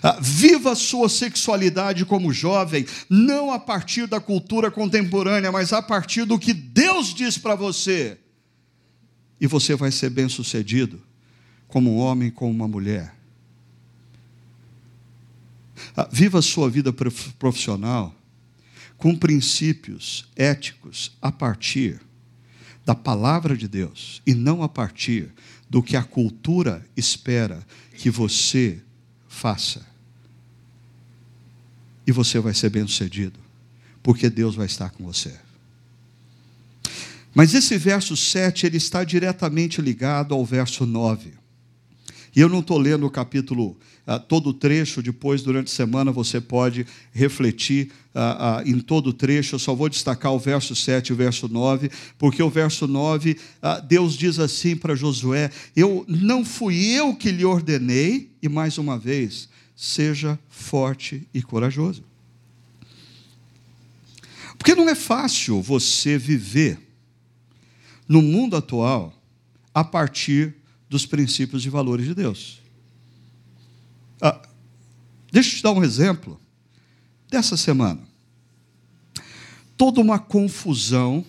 Ah, viva a sua sexualidade como jovem, não a partir da cultura contemporânea, mas a partir do que Deus diz para você. E você vai ser bem-sucedido como um homem, como uma mulher. Ah, viva a sua vida profissional com princípios éticos a partir da palavra de Deus e não a partir do que a cultura espera que você faça. E você vai ser bem-sucedido, porque Deus vai estar com você. Mas esse verso 7, ele está diretamente ligado ao verso 9. E eu não estou lendo o capítulo, uh, todo o trecho, depois, durante a semana, você pode refletir uh, uh, em todo o trecho. Eu só vou destacar o verso 7 e o verso 9, porque o verso 9, Deus diz assim para Josué: Eu não fui eu que lhe ordenei, e mais uma vez, seja forte e corajoso. Porque não é fácil você viver no mundo atual a partir dos princípios e valores de Deus. Ah, deixa eu te dar um exemplo dessa semana. Toda uma confusão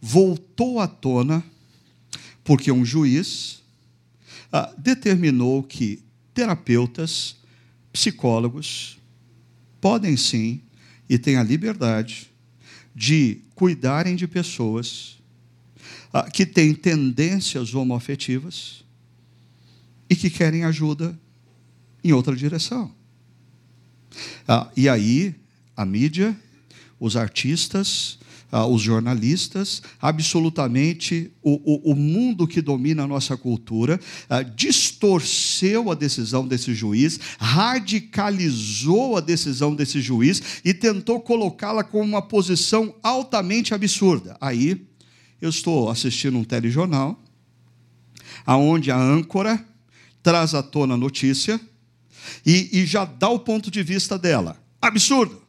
voltou à tona porque um juiz ah, determinou que terapeutas, psicólogos, podem sim e têm a liberdade de cuidarem de pessoas ah, que têm tendências homoafetivas e que querem ajuda em outra direção. Ah, e aí, a mídia, os artistas, ah, os jornalistas, absolutamente o, o, o, mundo que domina a nossa cultura, distorceu a decisão desse juiz, radicalizou a decisão desse juiz e tentou colocá-la com uma posição altamente absurda. Aí, eu estou assistindo um telejornal, aonde a âncora traz à tona a notícia e, e já dá o ponto de vista dela. Absurdo!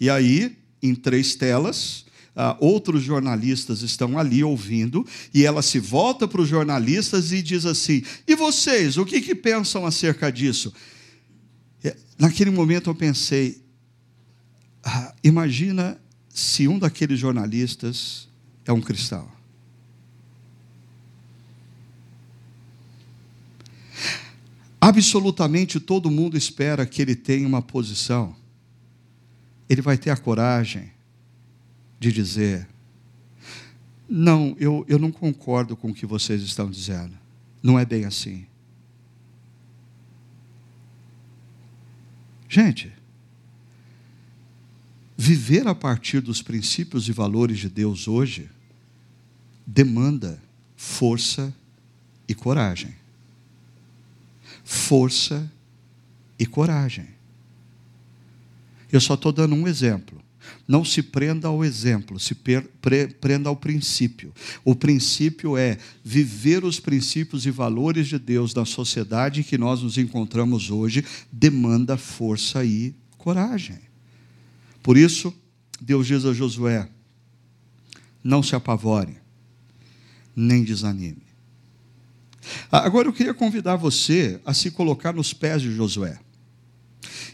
E aí, em três telas, Uh, outros jornalistas estão ali ouvindo, e ela se volta para os jornalistas e diz assim: E vocês, o que, que pensam acerca disso? É, naquele momento eu pensei: ah, imagina se um daqueles jornalistas é um cristão. Absolutamente todo mundo espera que ele tenha uma posição. Ele vai ter a coragem de dizer: Não, eu, eu não concordo com o que vocês estão dizendo. Não é bem assim. Gente, viver a partir dos princípios e valores de Deus hoje demanda força e coragem. Força e coragem. Eu só estou dando um exemplo. Não se prenda ao exemplo, se prenda ao princípio. O princípio é viver os princípios e valores de Deus na sociedade em que nós nos encontramos hoje, demanda força e coragem. Por isso, Deus diz a Josué: não se apavore, nem desanime. Agora eu queria convidar você a se colocar nos pés de Josué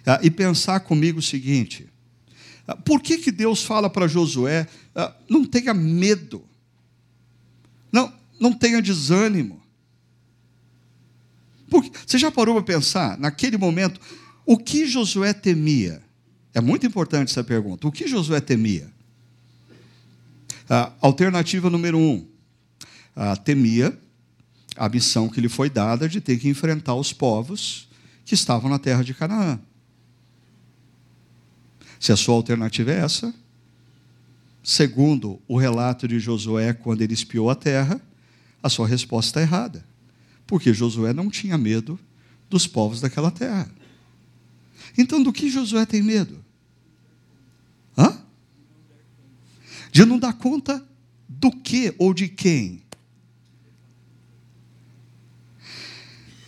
ah, e pensar comigo o seguinte: ah, por que, que Deus fala para Josué, ah, não tenha medo, não, não tenha desânimo? Porque, você já parou para pensar, naquele momento, o que Josué temia? É muito importante essa pergunta. O que Josué temia? Ah, alternativa número um: temia a missão que lhe foi dada de ter que enfrentar os povos que estavam na terra de Canaã. Se a sua alternativa é essa, segundo o relato de Josué quando ele espiou a terra, a sua resposta está errada. Porque Josué não tinha medo dos povos daquela terra. Então, do que Josué tem medo? Hã? De não dar conta do que ou de quem?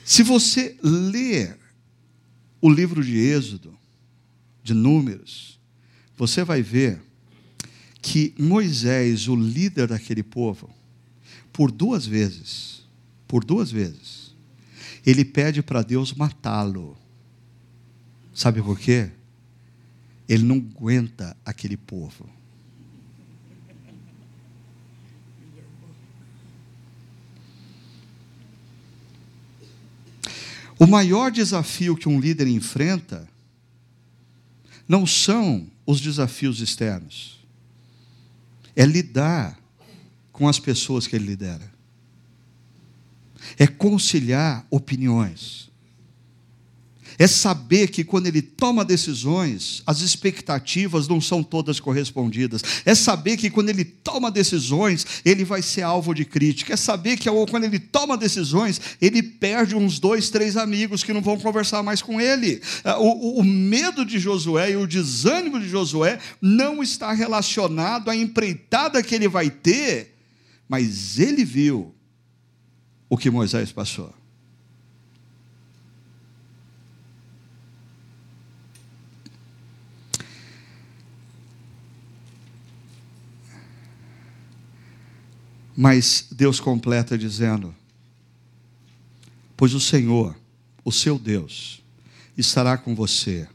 Se você ler o livro de Êxodo, de Números, você vai ver que Moisés, o líder daquele povo, por duas vezes, por duas vezes, ele pede para Deus matá-lo. Sabe por quê? Ele não aguenta aquele povo. O maior desafio que um líder enfrenta não são os desafios externos, é lidar com as pessoas que ele lidera, é conciliar opiniões, é saber que quando ele toma decisões, as expectativas não são todas correspondidas. É saber que quando ele toma decisões, ele vai ser alvo de crítica. É saber que quando ele toma decisões, ele perde uns dois, três amigos que não vão conversar mais com ele. É, o, o medo de Josué e o desânimo de Josué não está relacionado à empreitada que ele vai ter, mas ele viu o que Moisés passou. Mas Deus completa dizendo: Pois o Senhor, o seu Deus, estará com você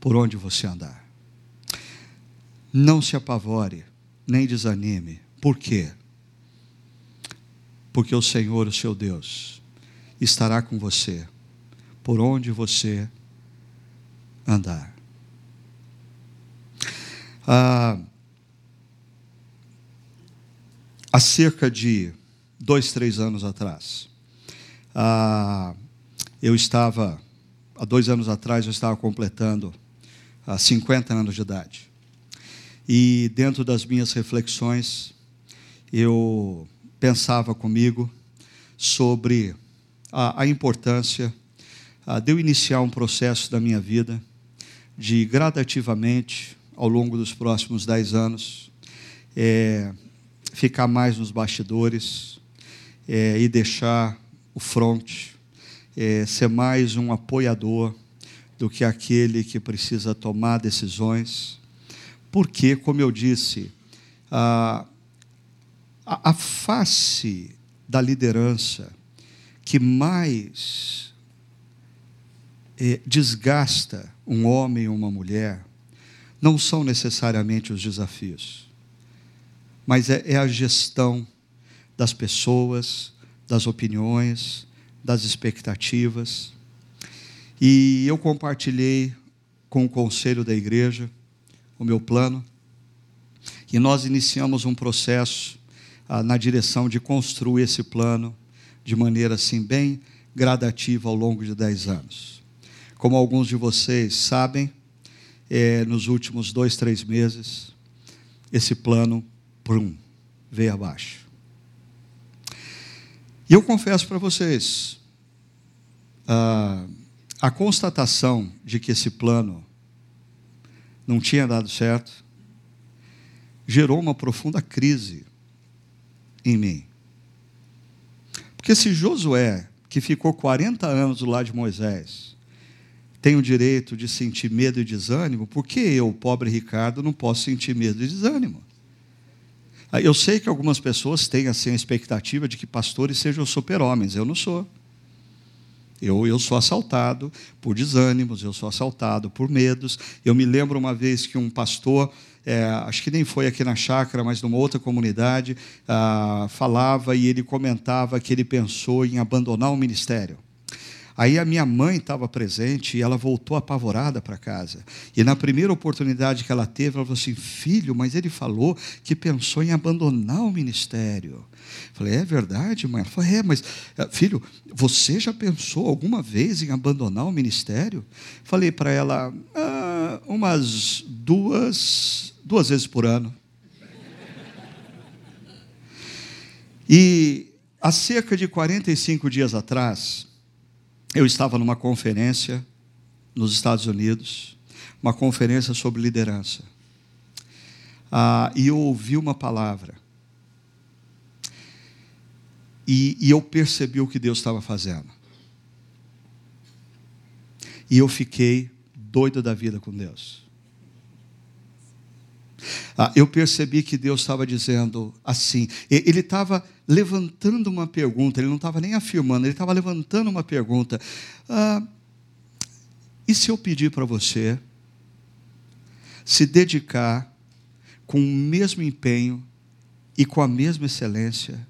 por onde você andar. Não se apavore, nem desanime. Por quê? Porque o Senhor, o seu Deus, estará com você por onde você andar. Ah, há cerca de dois, três anos atrás. Ah, eu estava, há dois anos atrás, eu estava completando ah, 50 anos de idade. E dentro das minhas reflexões, eu pensava comigo sobre a, a importância ah, de eu iniciar um processo da minha vida de gradativamente, ao longo dos próximos dez anos, é, ficar mais nos bastidores é, e deixar o front, é, ser mais um apoiador do que aquele que precisa tomar decisões, porque, como eu disse, a, a, face da liderança que mais é, desgasta um homem ou uma mulher não são necessariamente os desafios, mas é, é a gestão das pessoas, das opiniões, das expectativas. E eu compartilhei com o conselho da igreja o meu plano, e nós iniciamos um processo ah, na direção de construir esse plano de maneira assim bem gradativa ao longo de dez anos. Como alguns de vocês sabem, é, nos últimos dois, três meses, esse plano, prum, veio abaixo. E eu confesso para vocês, a, a constatação de que esse plano não tinha dado certo gerou uma profunda crise em mim. Porque se Josué, que ficou 40 anos do lado de Moisés, tem o direito de sentir medo e desânimo, por que eu, pobre Ricardo, não posso sentir medo e desânimo? Ah, eu sei que algumas pessoas têm assim a expectativa de que pastores sejam super-homens, eu não sou. Eu, eu sou assaltado por desânimos, eu sou assaltado por medos. Eu me lembro uma vez que um pastor é, acho que nem foi aqui na chácara, mas numa outra comunidade, ah, falava e ele comentava que ele pensou em abandonar o ministério. Aí a minha mãe estava presente e ela voltou apavorada para casa. E na primeira oportunidade que ela teve, ela falou assim: Filho, mas ele falou que pensou em abandonar o ministério. Falei: É verdade, mãe? Ela falou: É, mas eh, filho, você já pensou alguma vez em abandonar o ministério? Falei para ela: ah, umas duas duas vezes por ano. E há cerca de 45 dias atrás, eu estava numa conferência nos Estados Unidos, uma conferência sobre liderança. Ah, e eu ouvi uma palavra. E, e eu percebi o que Deus estava fazendo. E eu fiquei doido da vida com Deus. Ah, eu percebi que Deus estava dizendo assim. Ele estava levantando uma pergunta, ele não estava nem afirmando, ele estava levantando uma pergunta. Ah, e se eu pedir para você se dedicar com o mesmo empenho e com a mesma excelência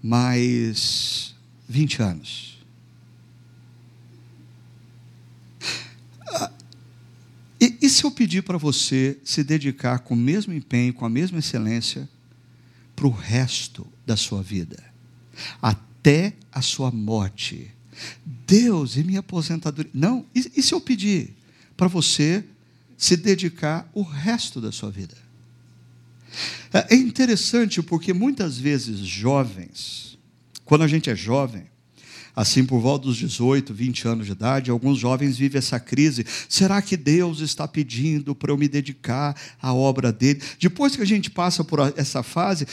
mais 20 anos? E, e se eu pedir para você se dedicar com o mesmo empenho, com a mesma excelência, para o resto da sua vida, até a sua morte? Deus e minha aposentadoria. Não, e, e se eu pedir para você se dedicar o resto da sua vida? É, é interessante porque muitas vezes jovens, quando a gente é jovem, assim por volta dos 18, 20 anos de idade, alguns jovens vivem essa crise. Será que Deus está pedindo para eu me dedicar à obra dele? Depois que a gente passa por essa fase,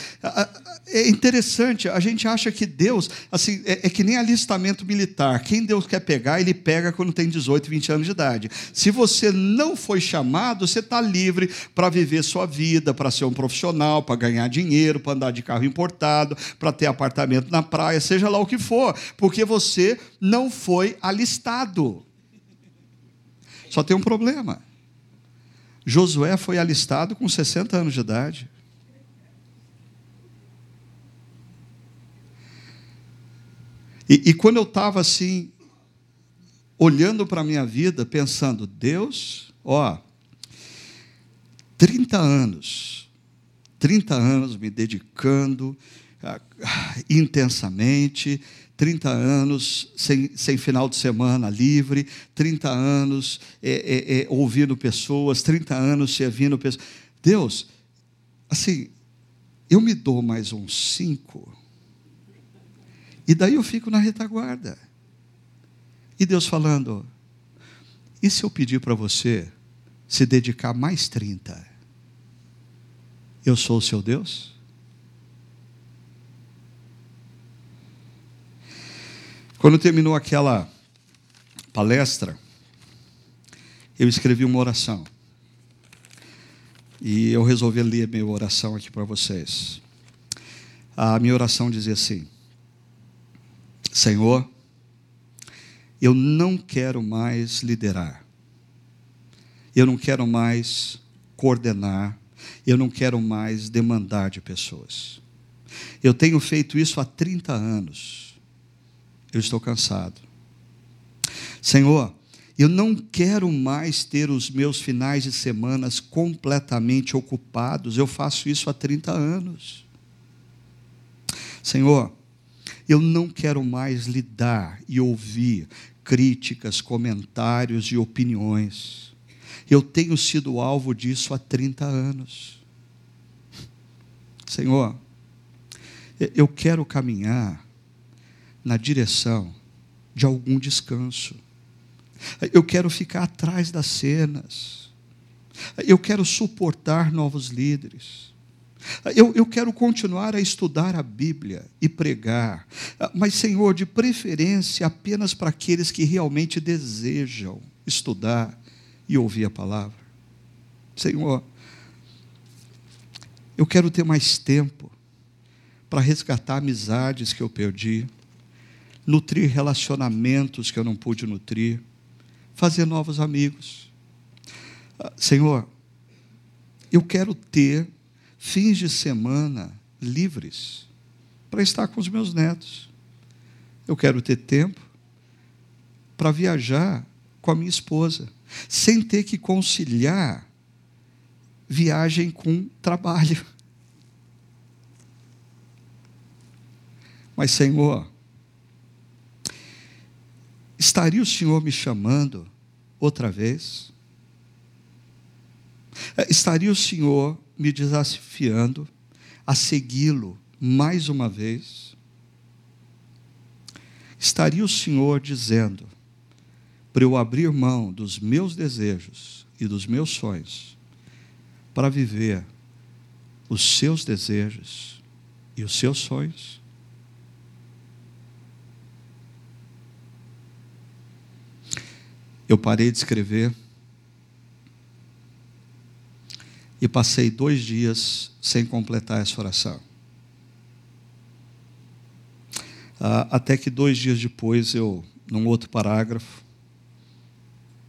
é interessante, a gente acha que Deus, assim, é, é que nem alistamento militar. Quem Deus quer pegar, ele pega quando tem 18, 20 anos de idade. Se você não foi chamado, você está livre para viver sua vida, para ser um profissional, para ganhar dinheiro, para andar de carro importado, para ter apartamento na praia, seja lá o que for, porque você não foi alistado. Só tem um problema. Josué foi alistado com 60 anos de idade. E, e quando eu estava assim, olhando para a minha vida, pensando, Deus, ó, 30 anos, 30 anos me dedicando intensamente, 30 anos sem, sem final de semana livre, 30 anos é, é, é, ouvindo pessoas, 30 anos servindo pessoas. Deus, assim, eu me dou mais uns cinco, e daí eu fico na retaguarda. E Deus falando: e se eu pedir para você se dedicar mais 30? Eu sou o seu Deus? Quando terminou aquela palestra, eu escrevi uma oração. E eu resolvi ler minha oração aqui para vocês. A minha oração dizia assim: Senhor, eu não quero mais liderar, eu não quero mais coordenar, eu não quero mais demandar de pessoas. Eu tenho feito isso há 30 anos, eu estou cansado. Senhor, eu não quero mais ter os meus finais de semanas completamente ocupados. Eu faço isso há 30 anos. Senhor, eu não quero mais lidar e ouvir críticas, comentários e opiniões. Eu tenho sido alvo disso há 30 anos. Senhor, eu quero caminhar na direção de algum descanso. Eu quero ficar atrás das cenas. Eu quero suportar novos líderes. Eu, eu, quero continuar a estudar a Bíblia e pregar, mas, Senhor, de preferência apenas para aqueles que realmente desejam estudar e ouvir a palavra. Senhor, eu quero ter mais tempo para resgatar amizades que eu perdi, nutrir relacionamentos que eu não pude nutrir fazer novos amigos. Ah, Senhor, eu quero ter fins de semana livres para estar com os meus netos. Eu quero ter tempo para viajar com a minha esposa, sem ter que conciliar viagem com trabalho. Mas, Senhor, estaria o Senhor me chamando outra vez? É, estaria o Senhor me desafiando a segui-lo mais uma vez? Estaria o Senhor dizendo para eu abrir mão dos meus desejos e dos meus sonhos para viver os seus desejos e os seus sonhos? Eu parei de escrever e passei dois dias sem completar essa oração. Ah, até que dois dias depois, eu, num outro parágrafo,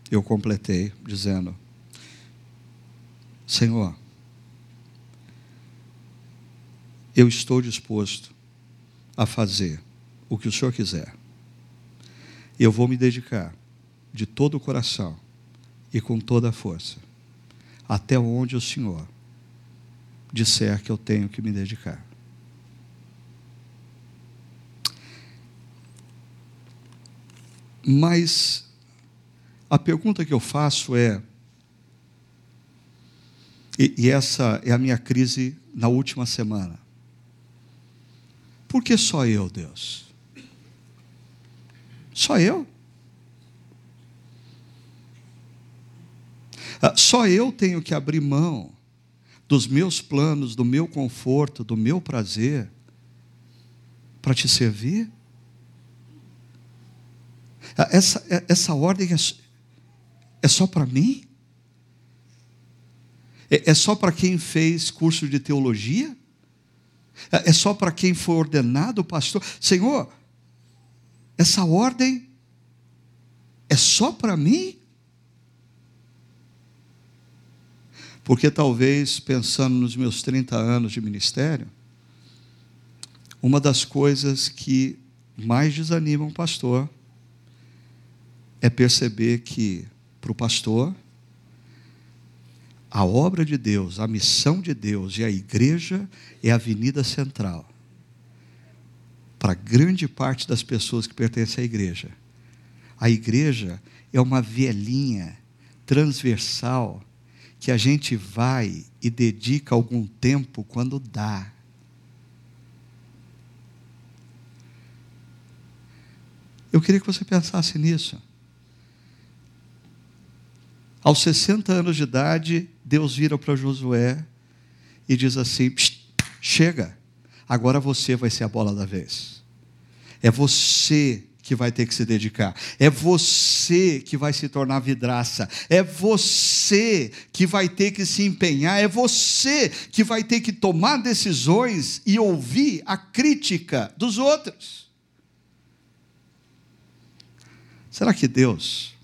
eu completei, dizendo: Senhor, eu estou disposto a fazer o que o Senhor quiser. Eu vou me dedicar de todo o coração e com toda a força, até onde o Senhor disser que eu tenho que me dedicar. Mas a pergunta que eu faço é, e, e, essa é a minha crise na última semana. Por que só eu, Deus? Só eu? Ah, só eu tenho que abrir mão dos meus planos, do meu conforto, do meu prazer, para te servir? Ah, essa, é, essa ordem é, é só para mim? É, é só para quem fez curso de teologia? É, é só para quem foi ordenado pastor? Senhor, essa ordem é só para mim? Porque talvez, pensando nos meus 30 anos de ministério, uma das coisas que mais desanima um pastor é perceber que, para o pastor, a obra de Deus, a missão de Deus e a igreja é a avenida central. Para grande parte das pessoas que pertencem à igreja. A igreja é uma vielinha transversal que a gente vai e dedica algum tempo quando dá. Eu queria que você pensasse nisso. Aos 60 anos de idade, Deus vira para Josué e diz assim: chega, agora você vai ser a bola da vez. É você que vai ter que se dedicar. É você que vai se tornar vidraça. É você que vai ter que se empenhar. É você que vai ter que tomar decisões e ouvir a crítica dos outros. Será que Deus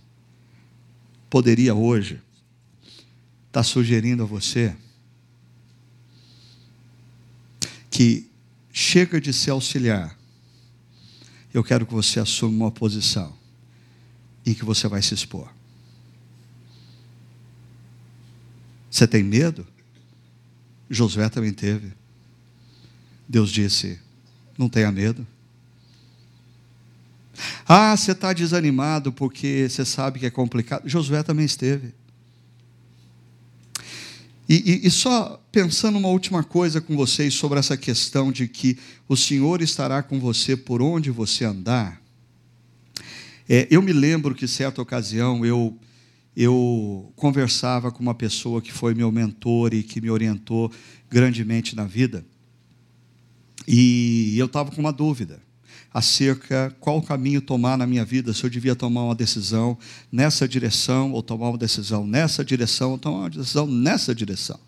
poderia hoje estar tá sugerindo a você que chega de se auxiliar eu quero que você assuma uma posição em que você vai se expor. Você tem medo? Josué também teve. Deus disse: não tenha medo. Ah, você está desanimado porque você sabe que é complicado. Josué também esteve. E, e, e, só pensando uma última coisa com vocês sobre essa questão de que o Senhor estará com você por onde você andar. É, eu me lembro que, certa ocasião, eu, eu conversava com uma pessoa que foi meu mentor e que me orientou grandemente na vida. E eu estava com uma dúvida acerca qual caminho tomar na minha vida, se eu devia tomar uma decisão nessa direção, ou tomar uma decisão nessa direção, ou tomar uma decisão nessa direção.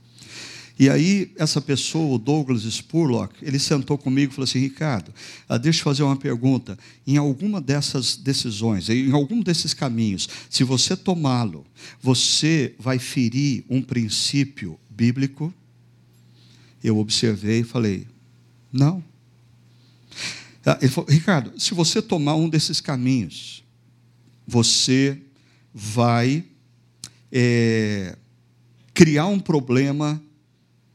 E aí, essa pessoa, o Douglas Spurlock, ele sentou comigo e falou assim: Ricardo, ah, deixa eu fazer uma pergunta. Em alguma dessas decisões, em algum desses caminhos, se você tomá-lo, você vai ferir um princípio bíblico? Eu observei e falei: não. Ah, ele falou, Ricardo, se você tomar um desses caminhos, você vai é, criar um problema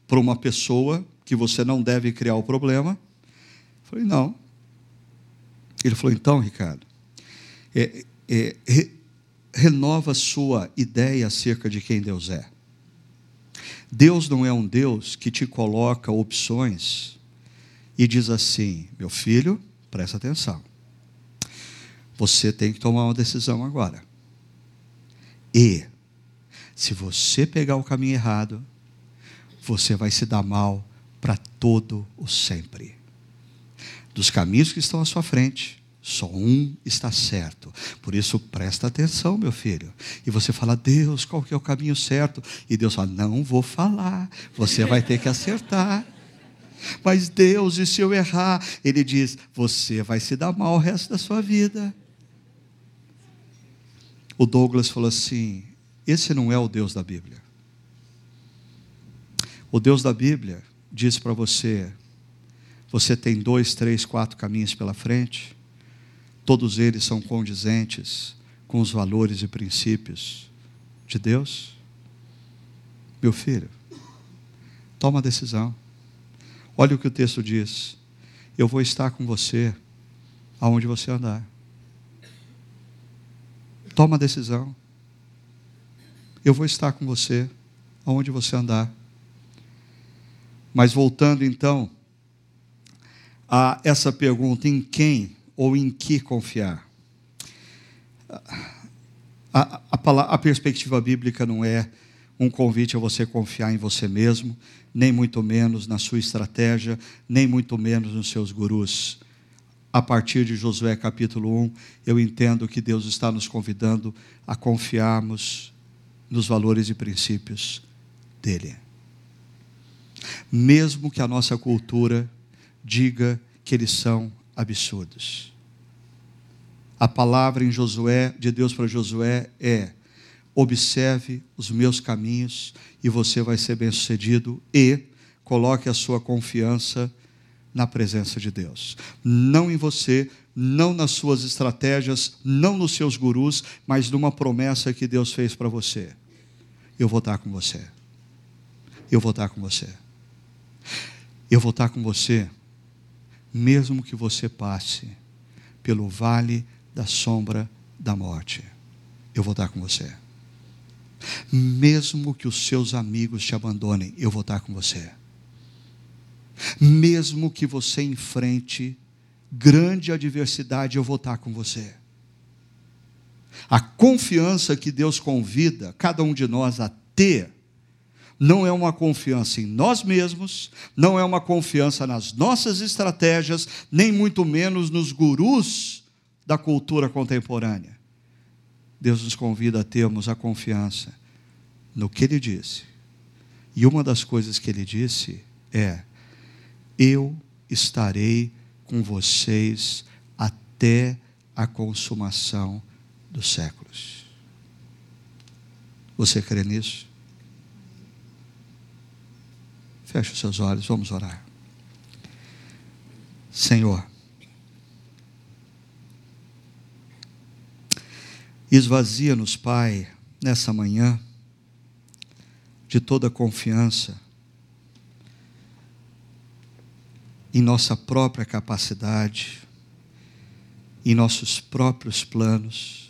para uma pessoa que você não deve criar o problema. Eu falei, não. Ele falou, então, Ricardo, é, é, re, renova sua ideia acerca de quem Deus é. Deus não é um Deus que te coloca opções e diz assim: meu filho, presta atenção. Você tem que tomar uma decisão agora. E, se você pegar o caminho errado, você vai se dar mal para todo o sempre. Dos caminhos que estão à sua frente, só um está certo. Por isso, presta atenção, meu filho. E você fala, Deus, qual que é o caminho certo? E Deus fala, não vou falar. Você vai ter que acertar. Mas Deus, e se eu errar? Ele diz: você vai se dar mal o resto da sua vida. O Douglas falou assim: esse não é o Deus da Bíblia. O Deus da Bíblia diz para você: você tem dois, três, quatro caminhos pela frente, todos eles são condizentes com os valores e princípios de Deus. Meu filho, toma a decisão. Olha o que o texto diz: Eu vou estar com você aonde você andar. Toma a decisão. Eu vou estar com você aonde você andar. Mas voltando então a essa pergunta: em quem ou em que confiar? A, a, a perspectiva bíblica não é um convite a você confiar em você mesmo, nem muito menos na sua estratégia, nem muito menos nos seus gurus. A partir de Josué capítulo 1, eu entendo que Deus está nos convidando a confiarmos nos valores e princípios dele. Mesmo que a nossa cultura diga que eles são absurdos. A palavra em Josué, de Deus para Josué, é: observe os meus caminhos e você vai ser bem-sucedido e coloque a sua confiança na presença de Deus. Não em você, não nas suas estratégias, não nos seus gurus, mas numa promessa que Deus fez para você. Eu vou estar com você. Eu vou estar com você. Eu vou estar com você, mesmo que você passe pelo vale da sombra da morte. Eu vou estar com você. Mesmo que os seus amigos te abandonem, eu vou estar com você. Mesmo que você enfrente grande adversidade, eu vou estar com você. A confiança que Deus convida cada um de nós a ter, não é uma confiança em nós mesmos, não é uma confiança nas nossas estratégias, nem muito menos nos gurus da cultura contemporânea. Deus nos convida a termos a confiança no que Ele disse. E uma das coisas que Ele disse é: Eu estarei com vocês até a consumação dos séculos. Você crê nisso? Feche os seus olhos, vamos orar. Senhor, esvazia-nos, Pai, nessa manhã, de toda confiança em nossa própria capacidade, em nossos próprios planos,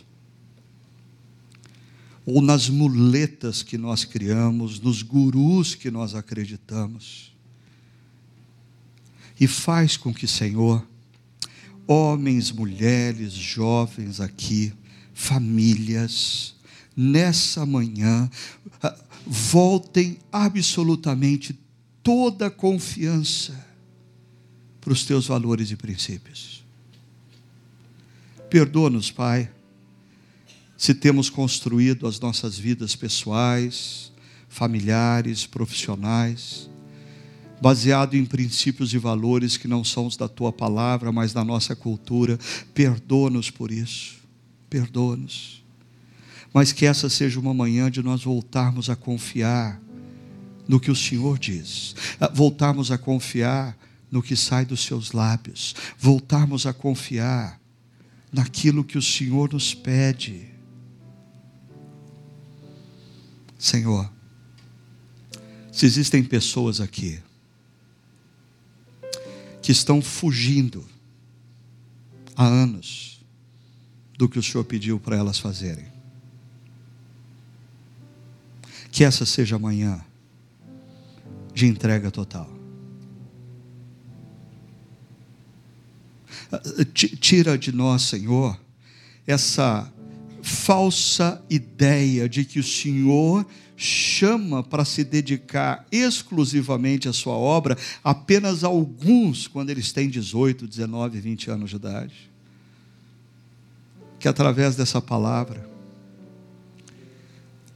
ou nas muletas que nós criamos, nos gurus que nós acreditamos. E faz com que, Senhor, homens, mulheres, jovens aqui, famílias, nessa manhã, ah, voltem absolutamente toda a confiança para os teus valores e princípios. Perdoa-nos, Pai, se temos construído as nossas vidas pessoais, familiares, profissionais, baseado em princípios e valores que não são os da tua palavra, mas da nossa cultura. Perdoa-nos por isso. Perdoa-nos. Mas que essa seja uma manhã de nós voltarmos a confiar no que o Senhor diz, voltarmos a confiar no que sai dos seus lábios, voltarmos a confiar naquilo que o Senhor nos pede. Senhor, se existem pessoas aqui que estão fugindo há anos do que o Senhor pediu para elas fazerem, que essa seja amanhã de entrega total. Tira de nós, Senhor, essa falsa ideia de que o Senhor chama para se dedicar exclusivamente à sua obra apenas alguns quando eles têm 18, 19, 20 anos de idade. Que através dessa palavra,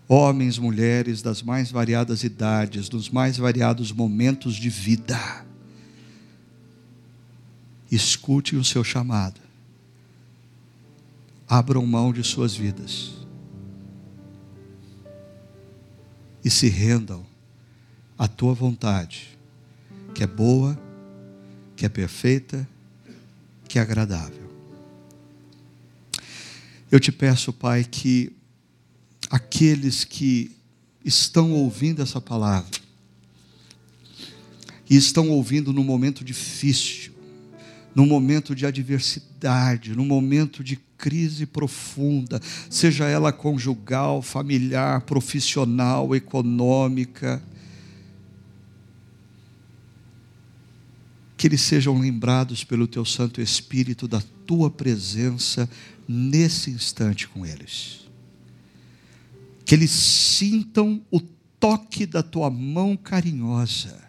homens, mulheres das mais variadas idades, dos mais variados momentos de vida, escutem o seu chamado, abram mão de suas vidas e se rendam à tua vontade, que é boa, que é perfeita, que é agradável. Eu te peço, Pai, que aqueles que estão ouvindo essa palavra, e estão ouvindo num momento difícil, num momento de adversidade, num momento de crise profunda, seja ela conjugal, familiar, profissional, econômica, que eles sejam lembrados pelo teu Santo Espírito da tua presença nesse instante com eles. Que eles sintam o toque da tua mão carinhosa,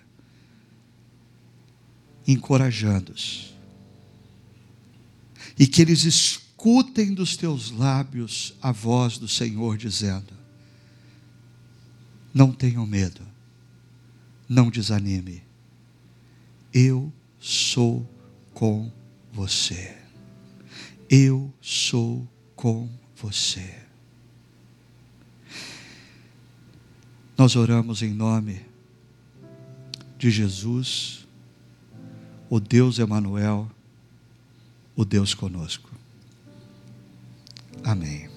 encorajando-os e que eles escutem dos teus lábios a voz do Senhor dizendo: Não tenham medo, não desanime, eu sou com você. Eu sou com você. Nós oramos em nome de Jesus, o Deus Emanuel o Deus conosco. Amém.